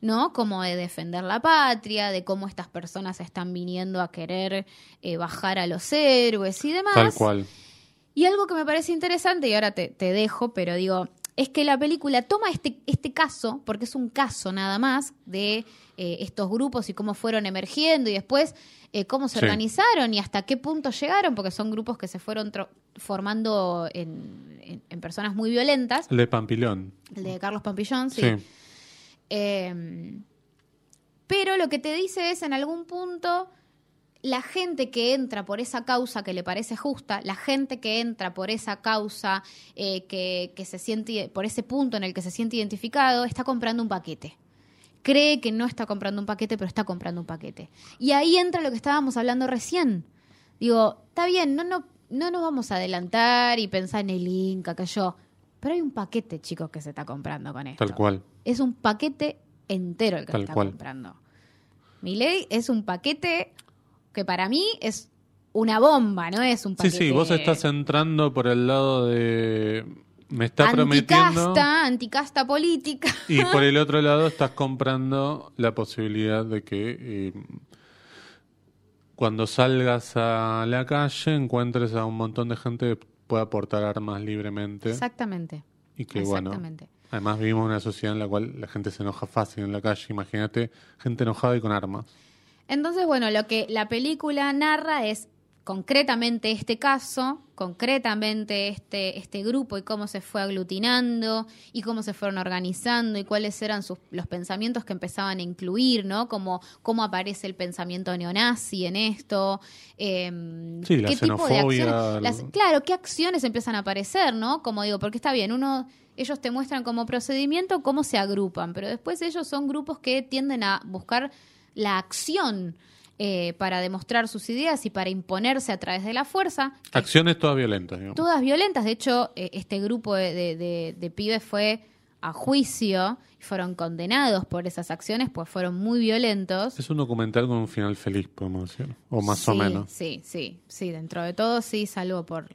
¿no? Como de defender la patria, de cómo estas personas están viniendo a querer eh, bajar a los héroes y demás. Tal cual. Y algo que me parece interesante, y ahora te, te dejo, pero digo, es que la película toma este, este caso, porque es un caso nada más, de eh, estos grupos y cómo fueron emergiendo y después eh, cómo se Sí. organizaron y hasta qué punto llegaron, porque son grupos que se fueron formando en, en- en personas muy violentas. El de Pampilón. El de Carlos Pampillón, sí. Sí. Eh, pero lo que te dice es, en algún punto, la gente que entra por esa causa que le parece justa, la gente que entra por esa causa eh, que, que se siente, por ese punto en el que se siente identificado, está comprando un paquete. Cree que no está comprando un paquete, pero está comprando un paquete. Y ahí entra lo que estábamos hablando recién. Digo, está bien, no, no, no nos vamos a adelantar y pensar en el Inca, que yo. Pero hay un paquete, chicos, que se está comprando con esto. Tal cual. Es un paquete entero el que Tal se está cual. comprando. Mi ley es un paquete que para mí es una bomba, no es un Sí, paquete. sí, vos estás entrando por el lado de... Me está anticasta, prometiendo... anticasta política. Y por el otro lado estás comprando la posibilidad de que eh, cuando salgas a la calle encuentres a un montón de gente que pueda portar armas libremente. Exactamente. Y que bueno, además vivimos en una sociedad en la cual la gente se enoja fácil en la calle. Imagínate gente enojada y con armas. Entonces, bueno, lo que la película narra es concretamente este caso, concretamente este, este grupo y cómo se fue aglutinando y cómo se fueron organizando y cuáles eran sus, los pensamientos que empezaban a incluir, ¿no? Como cómo aparece el pensamiento neonazi en esto. eh, Sí, la tipo de acciones- las- claro, qué acciones empiezan a aparecer, ¿no? Como digo, porque está bien, uno ellos te muestran como procedimiento cómo se agrupan, pero después ellos son grupos que tienden a buscar la acción eh, para demostrar sus ideas y para imponerse a través de la fuerza, Acciones todas violentas, digamos. todas violentas. De hecho, eh, este grupo de, de- de- de pibes fue a juicio y fueron condenados por esas acciones, pues fueron muy violentos. Es un documental con un final feliz, podemos decir. O más o menos. Sí, sí, sí, dentro de todo sí, salvo por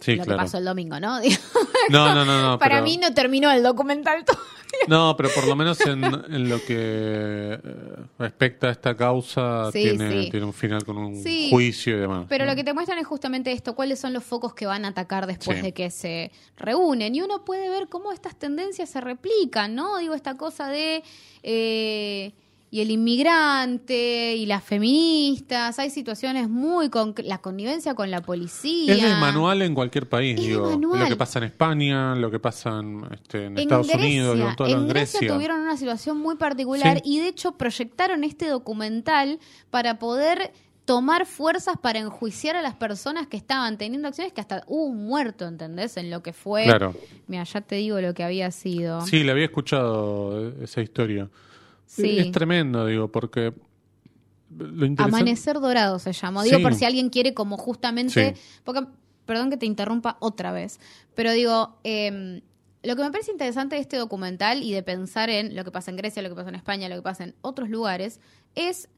Sí, lo claro. que pasó el domingo, ¿no? No, no, no, no. Para pero- mí no terminó el documental todavía. No, pero por lo menos en, en lo que eh, respecta a esta causa Sí, tiene, sí. tiene un final con un Sí. juicio y demás. Pero ¿no? lo que te muestran es justamente esto, cuáles son los focos que van a atacar después de que se reúnen. Y uno puede ver cómo estas tendencias se replican, ¿no? Digo, esta cosa de... eh, y el inmigrante y las feministas, hay situaciones muy... Con, la connivencia con la policía. Es de manual en cualquier país, Es digo. manual. Lo que pasa en España, lo que pasa en, este, en En Estados Grecia, Unidos, digo, en todo lo- en en Grecia Grecia. tuvieron una situación muy particular Sí. y de hecho proyectaron este documental para poder tomar fuerzas para enjuiciar a las personas que estaban teniendo acciones que hasta hubo un muerto, ¿entendés? En lo que fue... Claro. Mira, ya te digo lo que había sido. Sí, le había escuchado esa historia. Sí. Es tremendo, digo, porque lo interesante... Amanecer Dorado se llamó. Digo, Sí. por si alguien quiere como justamente... Sí. Porque, perdón que te interrumpa otra vez, pero digo, eh, lo que me parece interesante de este documental y de pensar en lo que pasa en Grecia, lo que pasa en España, lo que pasa en otros lugares, es...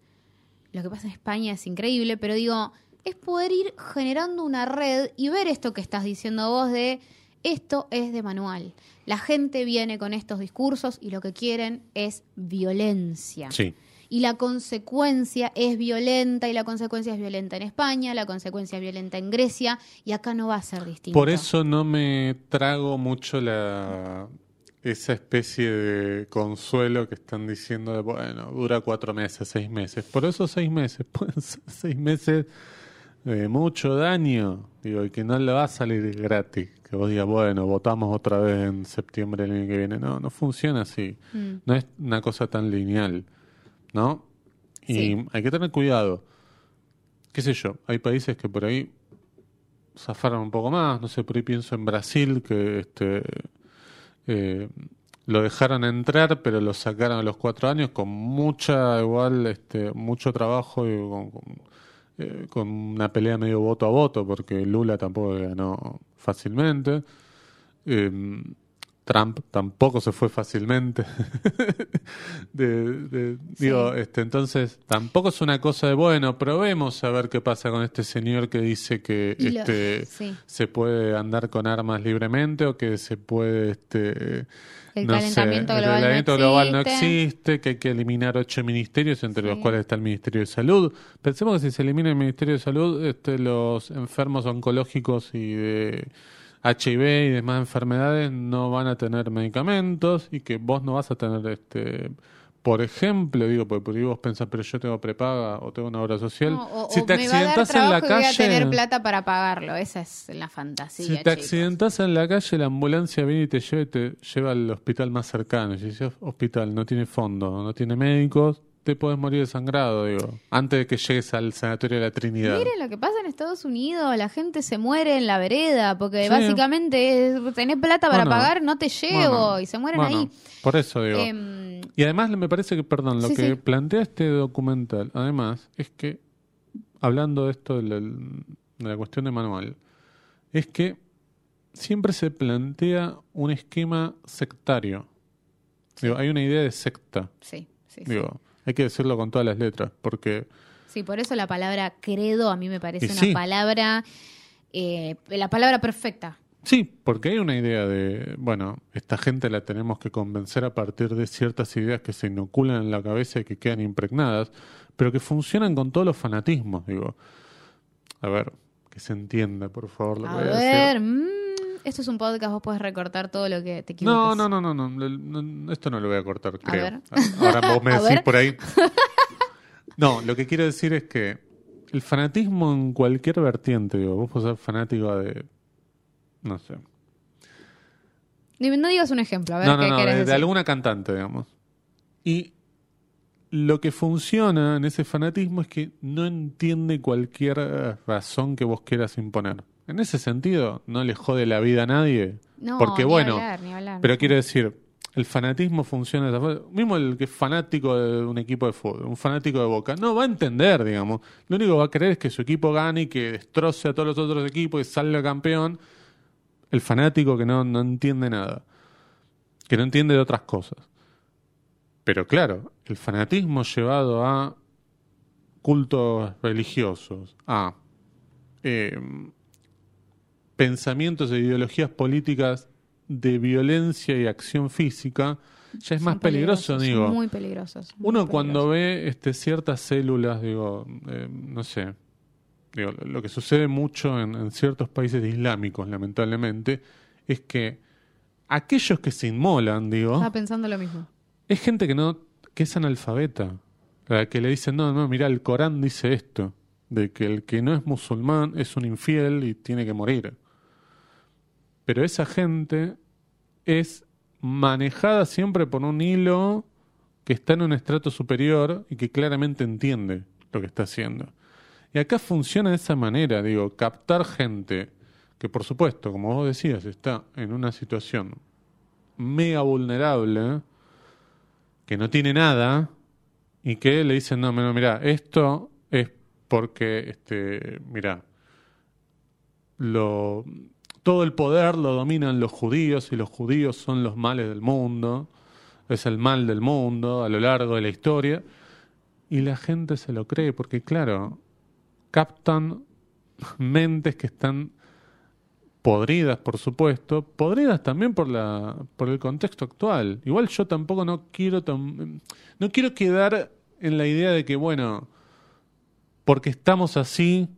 Lo que pasa en España es increíble, pero digo, es poder ir generando una red y ver esto que estás diciendo vos de... Esto es de manual. La gente viene con estos discursos y lo que quieren es violencia Sí. y la consecuencia es violenta y la consecuencia es violenta en España, la consecuencia es violenta en Grecia y acá no va a ser distinto. Por eso no me trago mucho la esa especie de consuelo que están diciendo de, bueno, dura cuatro meses, seis meses. Por esos seis meses, pueden ser seis meses de mucho daño, digo, y que no le va a salir gratis. Que vos digas, bueno, votamos otra vez en septiembre del año que viene. No, no funciona así. Mm. No es una cosa tan lineal, ¿no? Y Sí. hay que tener cuidado. ¿Qué sé yo? Hay países que por ahí zafaron un poco más. No sé, por ahí pienso en Brasil, que este eh, lo dejaron entrar, pero lo sacaron a los cuatro años con mucha, igual, este, mucho trabajo y con, con, eh, con una pelea medio voto a voto, porque Lula tampoco ganó fácilmente. Eh, Trump tampoco se fue fácilmente. de, de- Digo, este, entonces tampoco es una cosa de bueno, probemos a ver qué pasa con este señor que dice que lo- este, sí. se puede andar con armas libremente o que se puede este El no sé, calentamiento el global no calentamiento global no existe. existe, que hay que eliminar ocho ministerios, entre Sí. los cuales está el Ministerio de Salud. Pensemos que si se elimina el Ministerio de Salud, este, los enfermos oncológicos y de HIV y demás enfermedades no van a tener medicamentos y que vos no vas a tener, este por ejemplo, digo, porque por ahí vos pensás, pero yo tengo prepaga o tengo una obra social. No, o, si te me va a dar accidentás en la y voy a calle... tener plata para pagarlo. Esa es la fantasía, Si te chicos. accidentas en la calle, la ambulancia viene y te lleva y te lleva al hospital más cercano. Y si ese hospital no tiene fondo, no tiene médicos, te puedes morir desangrado, digo, antes de que llegues al sanatorio de la Trinidad. Miren lo que pasa en Estados Unidos, la gente se muere en la vereda porque Sí. básicamente es, tenés plata para Bueno, pagar, no te llevo Bueno, y se mueren bueno, ahí. Por eso digo. Em, y además me parece que, perdón, lo Sí, que sí. plantea este documental, además, es que, hablando de esto de la, de la cuestión de manual, es que siempre se plantea un esquema sectario. Digo, hay una idea de secta. sí, sí, sí. Digo, hay que decirlo con todas las letras, porque Sí, por eso la palabra credo a mí me parece Y una sí. palabra, eh, la palabra perfecta. sí, porque hay una idea de, bueno, esta gente la tenemos que convencer a partir de ciertas ideas que se inoculan en la cabeza y que quedan impregnadas, pero que funcionan con todos los fanatismos, digo. A ver, que se entienda, por favor, lo que A voy a ver, decir. mm, esto es un podcast, vos podés recortar todo lo que te equivoques. No, no, no, no, no, esto no lo voy a cortar, creo. ver. Ahora vos me A decís por ahí. No, lo que quiero decir es que el fanatismo en cualquier vertiente, digo, vos podés ser fanático de, no sé, No digas un ejemplo, a ver no, no, qué no, querés de, alguna cantante, digamos. Y lo que funciona en ese fanatismo es que no entiende cualquier razón que vos quieras imponer. En ese sentido, no le jode la vida a nadie. No, porque ni bueno, hablar, ni hablar. pero quiero decir, el fanatismo funciona de esa forma. Mismo el que es fanático de un equipo de fútbol, un fanático de Boca, no va a entender, digamos. Lo único que va a querer es que su equipo gane y que destroce a todos los otros equipos y salga campeón. El fanático que no, no entiende nada, que no entiende de otras cosas. Pero claro, el fanatismo llevado a cultos religiosos, a eh, pensamientos e ideologías políticas de violencia y acción física, ya es Son más peligroso, digo. Muy peligrosos. muy Uno cuando ve este, ciertas células, digo, eh, no sé, digo, lo que sucede mucho en, en ciertos países islámicos, lamentablemente, es que aquellos que se inmolan, digo, Estaba pensando lo mismo. es gente que no, que es analfabeta, que le dicen, no, no, mira, el Corán dice esto, de que el que no es musulmán es un infiel y tiene que morir. Pero esa gente es manejada siempre por un hilo que está en un estrato superior y que claramente entiende lo que está haciendo. Y acá funciona de esa manera, digo, captar gente que por supuesto, como vos decías, está en una situación mega vulnerable, que no tiene nada, y que le dicen, no, no mira, esto es porque, este, mira, lo, todo el poder lo dominan los judíos y los judíos son los males del mundo, es el mal del mundo a lo largo de la historia, y la gente se lo cree, porque claro, captan mentes que están podridas, por supuesto, podridas también por la por el contexto actual. Igual yo tampoco no quiero no quiero quedar en la idea de que bueno, porque estamos así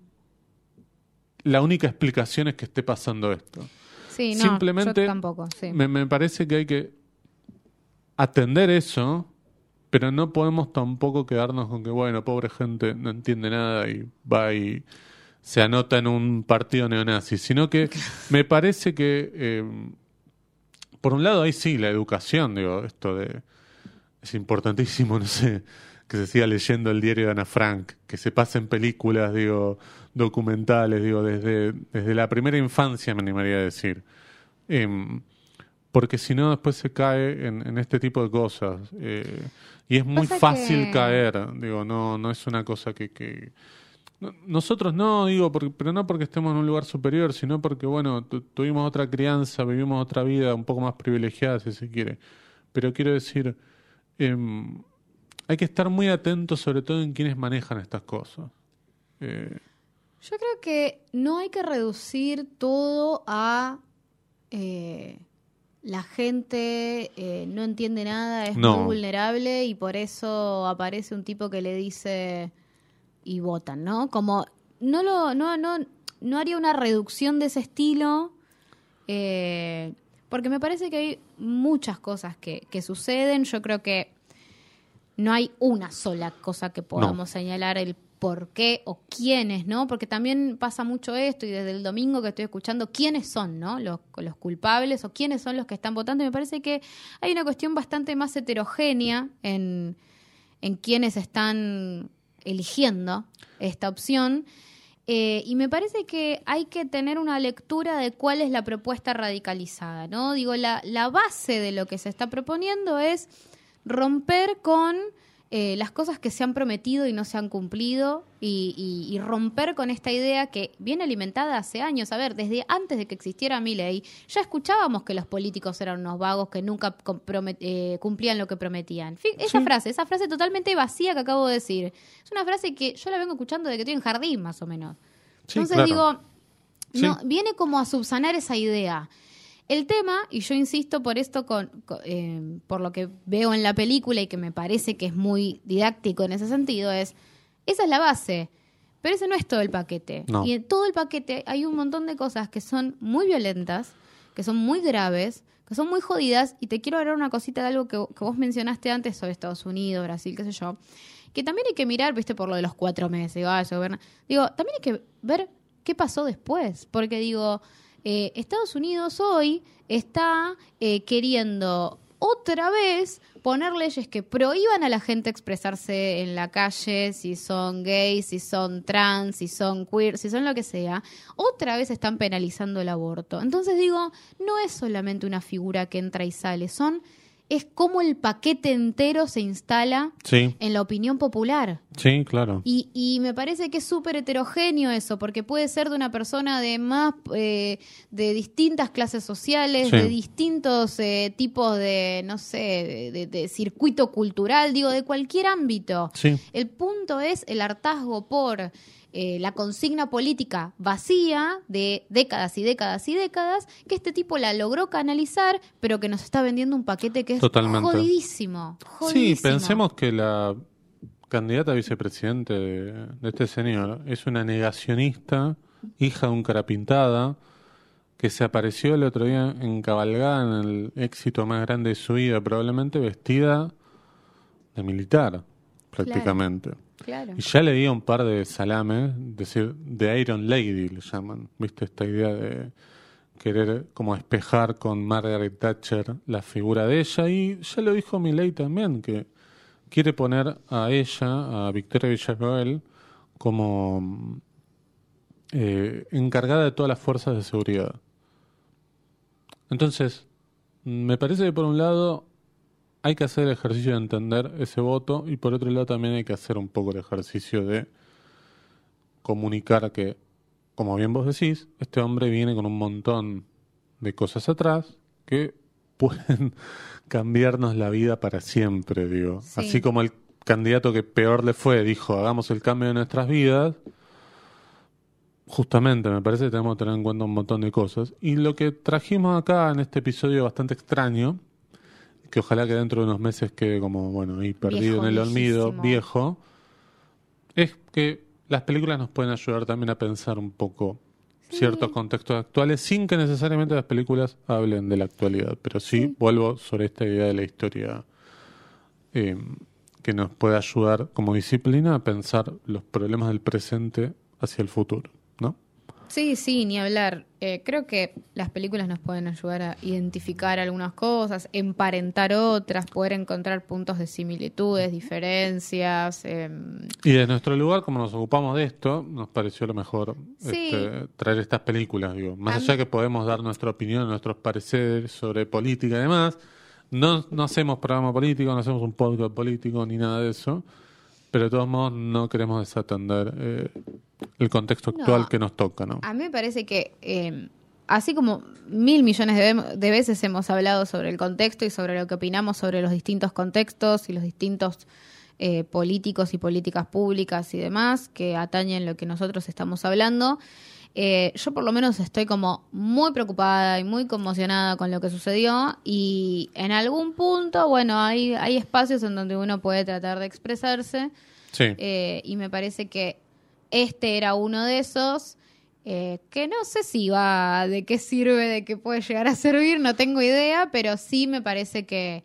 la única explicación es que esté pasando esto. Sí, no, Simplemente yo tampoco, sí. me, me parece que hay que atender eso, pero no podemos tampoco quedarnos con que, bueno, pobre gente no entiende nada y va y se anota en un partido neonazi, sino que me parece que, eh, por un lado, ahí sí, la educación, digo, esto de... Es importantísimo, no sé, que se siga leyendo el diario de Ana Frank, que se pasen películas, digo, documentales, digo, desde, desde la primera infancia, me animaría a decir. Em, porque si no, después se cae en, en este tipo de cosas. Eh, y es muy Pasa fácil que- caer, digo, no, no es una cosa que... que no- nosotros no, digo, porque, pero no porque estemos en un lugar superior, sino porque, bueno, tu- tuvimos otra crianza, vivimos otra vida un poco más privilegiada, si se quiere. Pero quiero decir, em, hay que estar muy atentos, sobre todo en quienes manejan estas cosas. Eh, Yo creo que no hay que reducir todo a eh, la gente eh, no entiende nada, es No. muy vulnerable y por eso aparece un tipo que le dice y votan, ¿no? Como no lo no no no haría una reducción de ese estilo eh, porque me parece que hay muchas cosas que, que suceden. Yo creo que no hay una sola cosa que podamos señalar el por qué o quiénes, ¿no? Porque también pasa mucho esto y desde el domingo que estoy escuchando quiénes son, ¿no? Los, los culpables o quiénes son los que están votando. Y me parece que hay una cuestión bastante más heterogénea en, en quienes están eligiendo esta opción. Eh, y me parece que hay que tener una lectura de cuál es la propuesta radicalizada, ¿no? Digo, la, la base de lo que se está proponiendo es romper con eh, las cosas que se han prometido y no se han cumplido y, y- y romper con esta idea que viene alimentada hace años. A ver, desde antes de que existiera mi ley, ya escuchábamos que los políticos eran unos vagos que nunca eh, cumplían lo que prometían. Esa Sí. frase, esa frase totalmente vacía que acabo de decir, es una frase que yo la vengo escuchando desde que estoy en jardín, más o menos. Sí, Entonces claro. digo, Sí. no, viene como a subsanar esa idea. El tema, y yo insisto por esto, con, con- eh, por lo que veo en la película y que me parece que es muy didáctico en ese sentido, es, esa es la base, pero ese no es todo el paquete. No. Y en todo el paquete hay un montón de cosas que son muy violentas, que son muy graves, que son muy jodidas, y te quiero hablar una cosita de algo que, que vos mencionaste antes sobre Estados Unidos, Brasil, qué sé yo, que también hay que mirar, viste, por lo de los cuatro meses, digo, ah, digo, también hay que ver qué pasó después, porque digo, eh, Estados Unidos hoy está eh, queriendo otra vez poner leyes que prohíban a la gente expresarse en la calle, si son gays, si son trans, si son queer, si son lo que sea, otra vez están penalizando el aborto. Entonces digo, no es solamente una figura que entra y sale, son es como el paquete entero se instala Sí, en la opinión popular. sí, claro. Y, y me parece que es súper heterogéneo eso, porque puede ser de una persona de más, eh, de distintas clases sociales, Sí. de distintos eh, tipos de, no sé, de, de- de circuito cultural, digo, de cualquier ámbito. Sí, El punto es el hartazgo por eh, la consigna política vacía de décadas y décadas y décadas, que este tipo la logró canalizar, pero que nos está vendiendo un paquete que es Totalmente. jodidísimo. sí, pensemos que la candidata a vicepresidente de, de este señor es una negacionista, hija de un cara pintada, que se apareció el otro día en cabalgada en el éxito más grande de su vida, probablemente vestida de militar, prácticamente. Claro. Y ya le di un par de salames, es decir, de Iron Lady le llaman. ¿Viste esta idea de querer como espejar con Margaret Thatcher la figura de ella? Y ya lo dijo Milei también, que quiere poner a ella, a Victoria Villarroel, como eh, encargada de todas las fuerzas de seguridad. Entonces, me parece que por un lado hay que hacer el ejercicio de entender ese voto y por otro lado también hay que hacer un poco el ejercicio de comunicar que, como bien vos decís, este hombre viene con un montón de cosas atrás que pueden cambiarnos la vida para siempre, digo. Sí. Así como el candidato que peor le fue dijo, hagamos el cambio de nuestras vidas, justamente me parece que tenemos que tener en cuenta un montón de cosas. Y lo que trajimos acá en este episodio bastante extraño, que ojalá que dentro de unos meses quede como, bueno, ahí perdido Viejo, en el olvido, viejísimo. viejo, es que las películas nos pueden ayudar también a pensar un poco ciertos contextos actuales sin que necesariamente las películas hablen de la actualidad. Pero sí, Sí. vuelvo sobre esta idea de la historia eh, que nos puede ayudar como disciplina a pensar los problemas del presente hacia el futuro. Sí, sí, ni hablar. Eh, creo que las películas nos pueden ayudar a identificar algunas cosas, emparentar otras, poder encontrar puntos de similitudes, diferencias. em, Y desde nuestro lugar, como nos ocupamos de esto, nos pareció lo mejor Sí. este, traer estas películas. Digo. Más A allá mí- que podemos dar nuestra opinión, nuestros pareceres sobre política y demás, no, no hacemos programa político, no hacemos un podcast político ni nada de eso, pero de todos modos no queremos desatender eh, el contexto actual No. que nos toca. ¿no? A mí me parece que, eh, así como mil millones de, de veces hemos hablado sobre el contexto y sobre lo que opinamos sobre los distintos contextos y los distintos eh, políticos y políticas públicas y demás que atañen lo que nosotros estamos hablando, eh, yo por lo menos estoy como muy preocupada y muy conmocionada con lo que sucedió y en algún punto, bueno, hay, hay espacios en donde uno puede tratar de expresarse. Sí. Eh, y me parece que este era uno de esos eh, que no sé si va de qué sirve, de qué puede llegar a servir, no tengo idea, pero sí me parece que,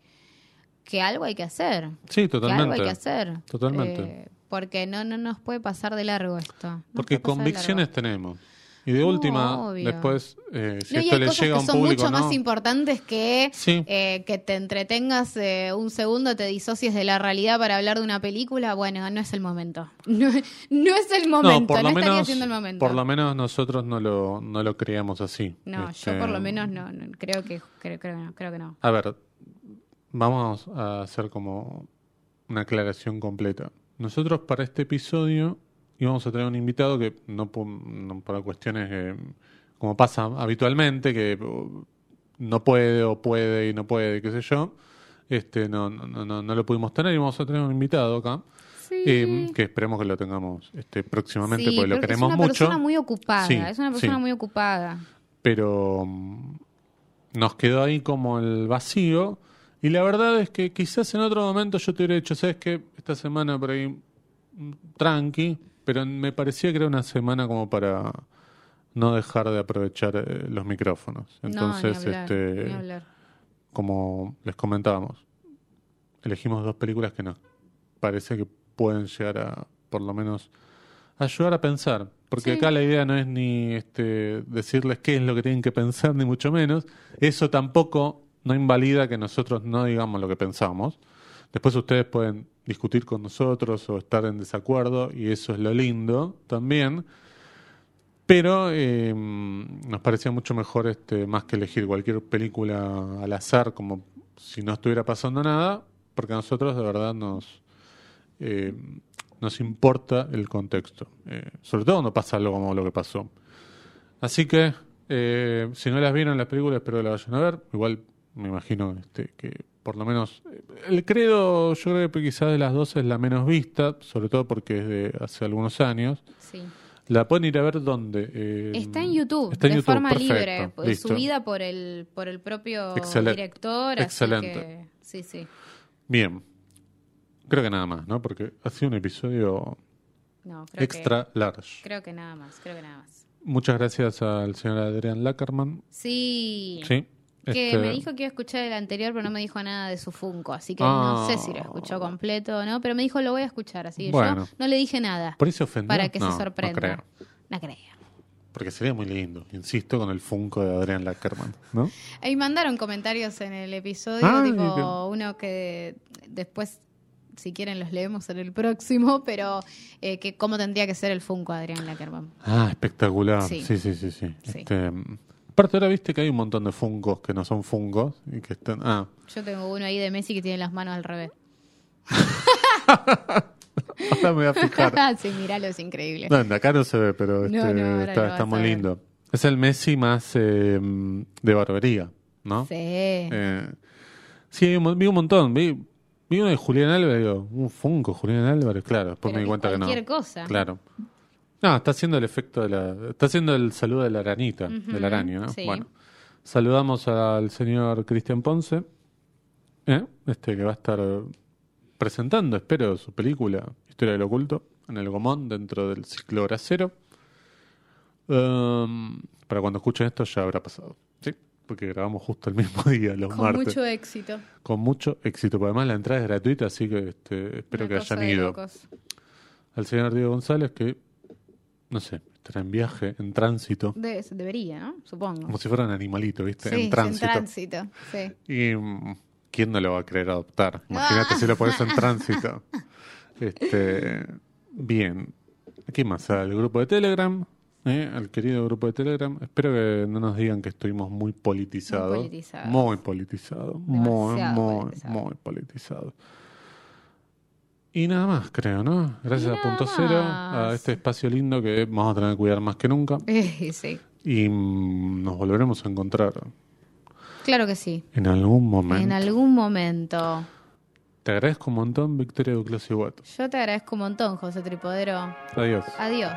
que algo hay que hacer. sí, Que algo totalmente. hay que hacer. Totalmente. Eh, porque no, no nos puede pasar de largo esto. Porque convicciones tenemos. Y de No, última, obvio. después, eh, si No, esto hay le cosas llega a que un son público, mucho ¿no? más importantes que Sí. eh, que te entretengas eh, un segundo, te disocies de la realidad para hablar de una película. Bueno, no es el momento. No, no es el momento. No, por lo estaría menos, siendo el momento. por lo menos nosotros no lo, no lo creíamos así. no, Este, yo por lo menos no, no, creo que creo, creo, que no, creo que no. A ver, vamos a hacer como una aclaración completa. Nosotros para este episodio íbamos a tener un invitado que no, no por cuestiones que, como pasa habitualmente, que no puede o puede y no puede, qué sé yo, este no, no, no, no, lo pudimos tener y vamos a tener un invitado acá. Sí. eh, que esperemos que lo tengamos este, próximamente Sí, porque lo queremos es una mucho. persona muy ocupada, Sí, es una persona muy ocupada. pero mm, nos quedó ahí como el vacío. Y la verdad es que quizás en otro momento yo te hubiera dicho, ¿sabes qué? Esta semana por ahí mm, tranqui, pero me parecía que era una semana como para no dejar de aprovechar eh, los micrófonos. Entonces, no, ni hablar, este, ni hablar. como les comentábamos, elegimos dos películas que nos parece que pueden llegar a, por lo menos, ayudar a pensar. Porque Sí. acá la idea no es ni este, decirles qué es lo que tienen que pensar, ni mucho menos. Eso tampoco no invalida que nosotros no digamos lo que pensamos. Después ustedes pueden discutir con nosotros o estar en desacuerdo, y eso es lo lindo también. Pero eh, nos parecía mucho mejor, este, más que elegir cualquier película al azar, como si no estuviera pasando nada, porque a nosotros de verdad nos, eh, nos importa el contexto. Eh, sobre todo cuando pasa algo como lo que pasó. Así que, eh, si no las vieron las películas, espero que las vayan a ver. Igual me imagino este, que por lo menos el credo, yo creo que quizás de las dos es la menos vista, sobre todo porque es de hace algunos años. Sí. La pueden ir a ver dónde. Eh, Está en YouTube, está en de YouTube, forma perfecto, libre, listo. subida por el por el propio Excelente. director, así Excelente. que sí, sí. Bien. Creo que nada más, ¿no? Porque ha sido un episodio No, creo extra que large. creo que nada más, creo que nada más. Muchas gracias al señor Adrián Lackerman. Sí. Sí. Que este, me dijo que iba a escuchar el anterior, pero no me dijo nada de su Funko, así que Ah. no sé si lo escuchó completo o no, pero me dijo lo voy a escuchar, así que Bueno. yo no le dije nada ¿Por se ofendió? para que No, se sorprenda. No creo. No creo. Porque sería muy lindo, insisto, con el Funko de Adrián Lackerman, ¿no? Ahí mandaron comentarios en el episodio, tipo uno que después si quieren los leemos en el próximo, pero eh, que cómo tendría que ser el Funko de Adrián Lackerman. Ah, espectacular. Sí. Sí, sí, sí, sí. Sí. Este, aparte ahora viste que hay un montón de fungos que no son fungos y que están... Ah, Yo tengo uno ahí de Messi que tiene las manos al revés. ahora me voy a fijar. sí, miralo, es increíble. No, acá no se ve, pero este, No, no, ahora está, muy lindo. Es el Messi más eh, de barbería, ¿no? Sí. Eh, sí, un vi un montón. Vi, vi uno de Julián Álvarez, digo, un Funko, Julián Álvarez, claro. Después Pero me di cuenta que no. cualquier cosa. Claro. No, está haciendo el efecto de la. Está haciendo el saludo de la aranita, del araña, ¿no? sí. Bueno, saludamos al señor Cristian Ponce, ¿eh? este que va a estar presentando, espero, su película Historia del Oculto en el Gomón dentro del ciclo Gracero. Um, para cuando escuchen esto ya habrá pasado, ¿sí? Porque grabamos justo el mismo día, los Con martes. mucho éxito. Con mucho éxito. Porque además la entrada es gratuita, así que este, espero Una que hayan ido al señor Diego González que, no sé, estará en viaje, en tránsito, De- debería, ¿no? Supongo. como si fuera un animalito, ¿viste? Sí, en tránsito. en tránsito. Sí. Y mm, ¿quién no lo va a querer adoptar? Imagínate si lo pones en tránsito. Este, bien. ¿Qué más? Al grupo de Telegram, ¿eh? al querido grupo de Telegram. Espero que no nos digan que estuvimos muy politizados. Muy politizados. Muy politizados. Muy, muy, muy politizados. Y nada más, creo, ¿no? Gracias a Punto Cero, a este espacio lindo que vamos a tener que cuidar más que nunca. Sí. Y mm, nos volveremos a encontrar Claro que sí. en algún momento. En algún momento. Te agradezco un montón, Victoria Duclos y Guato. Yo te agradezco un montón, José Tripodero. Adiós. Adiós.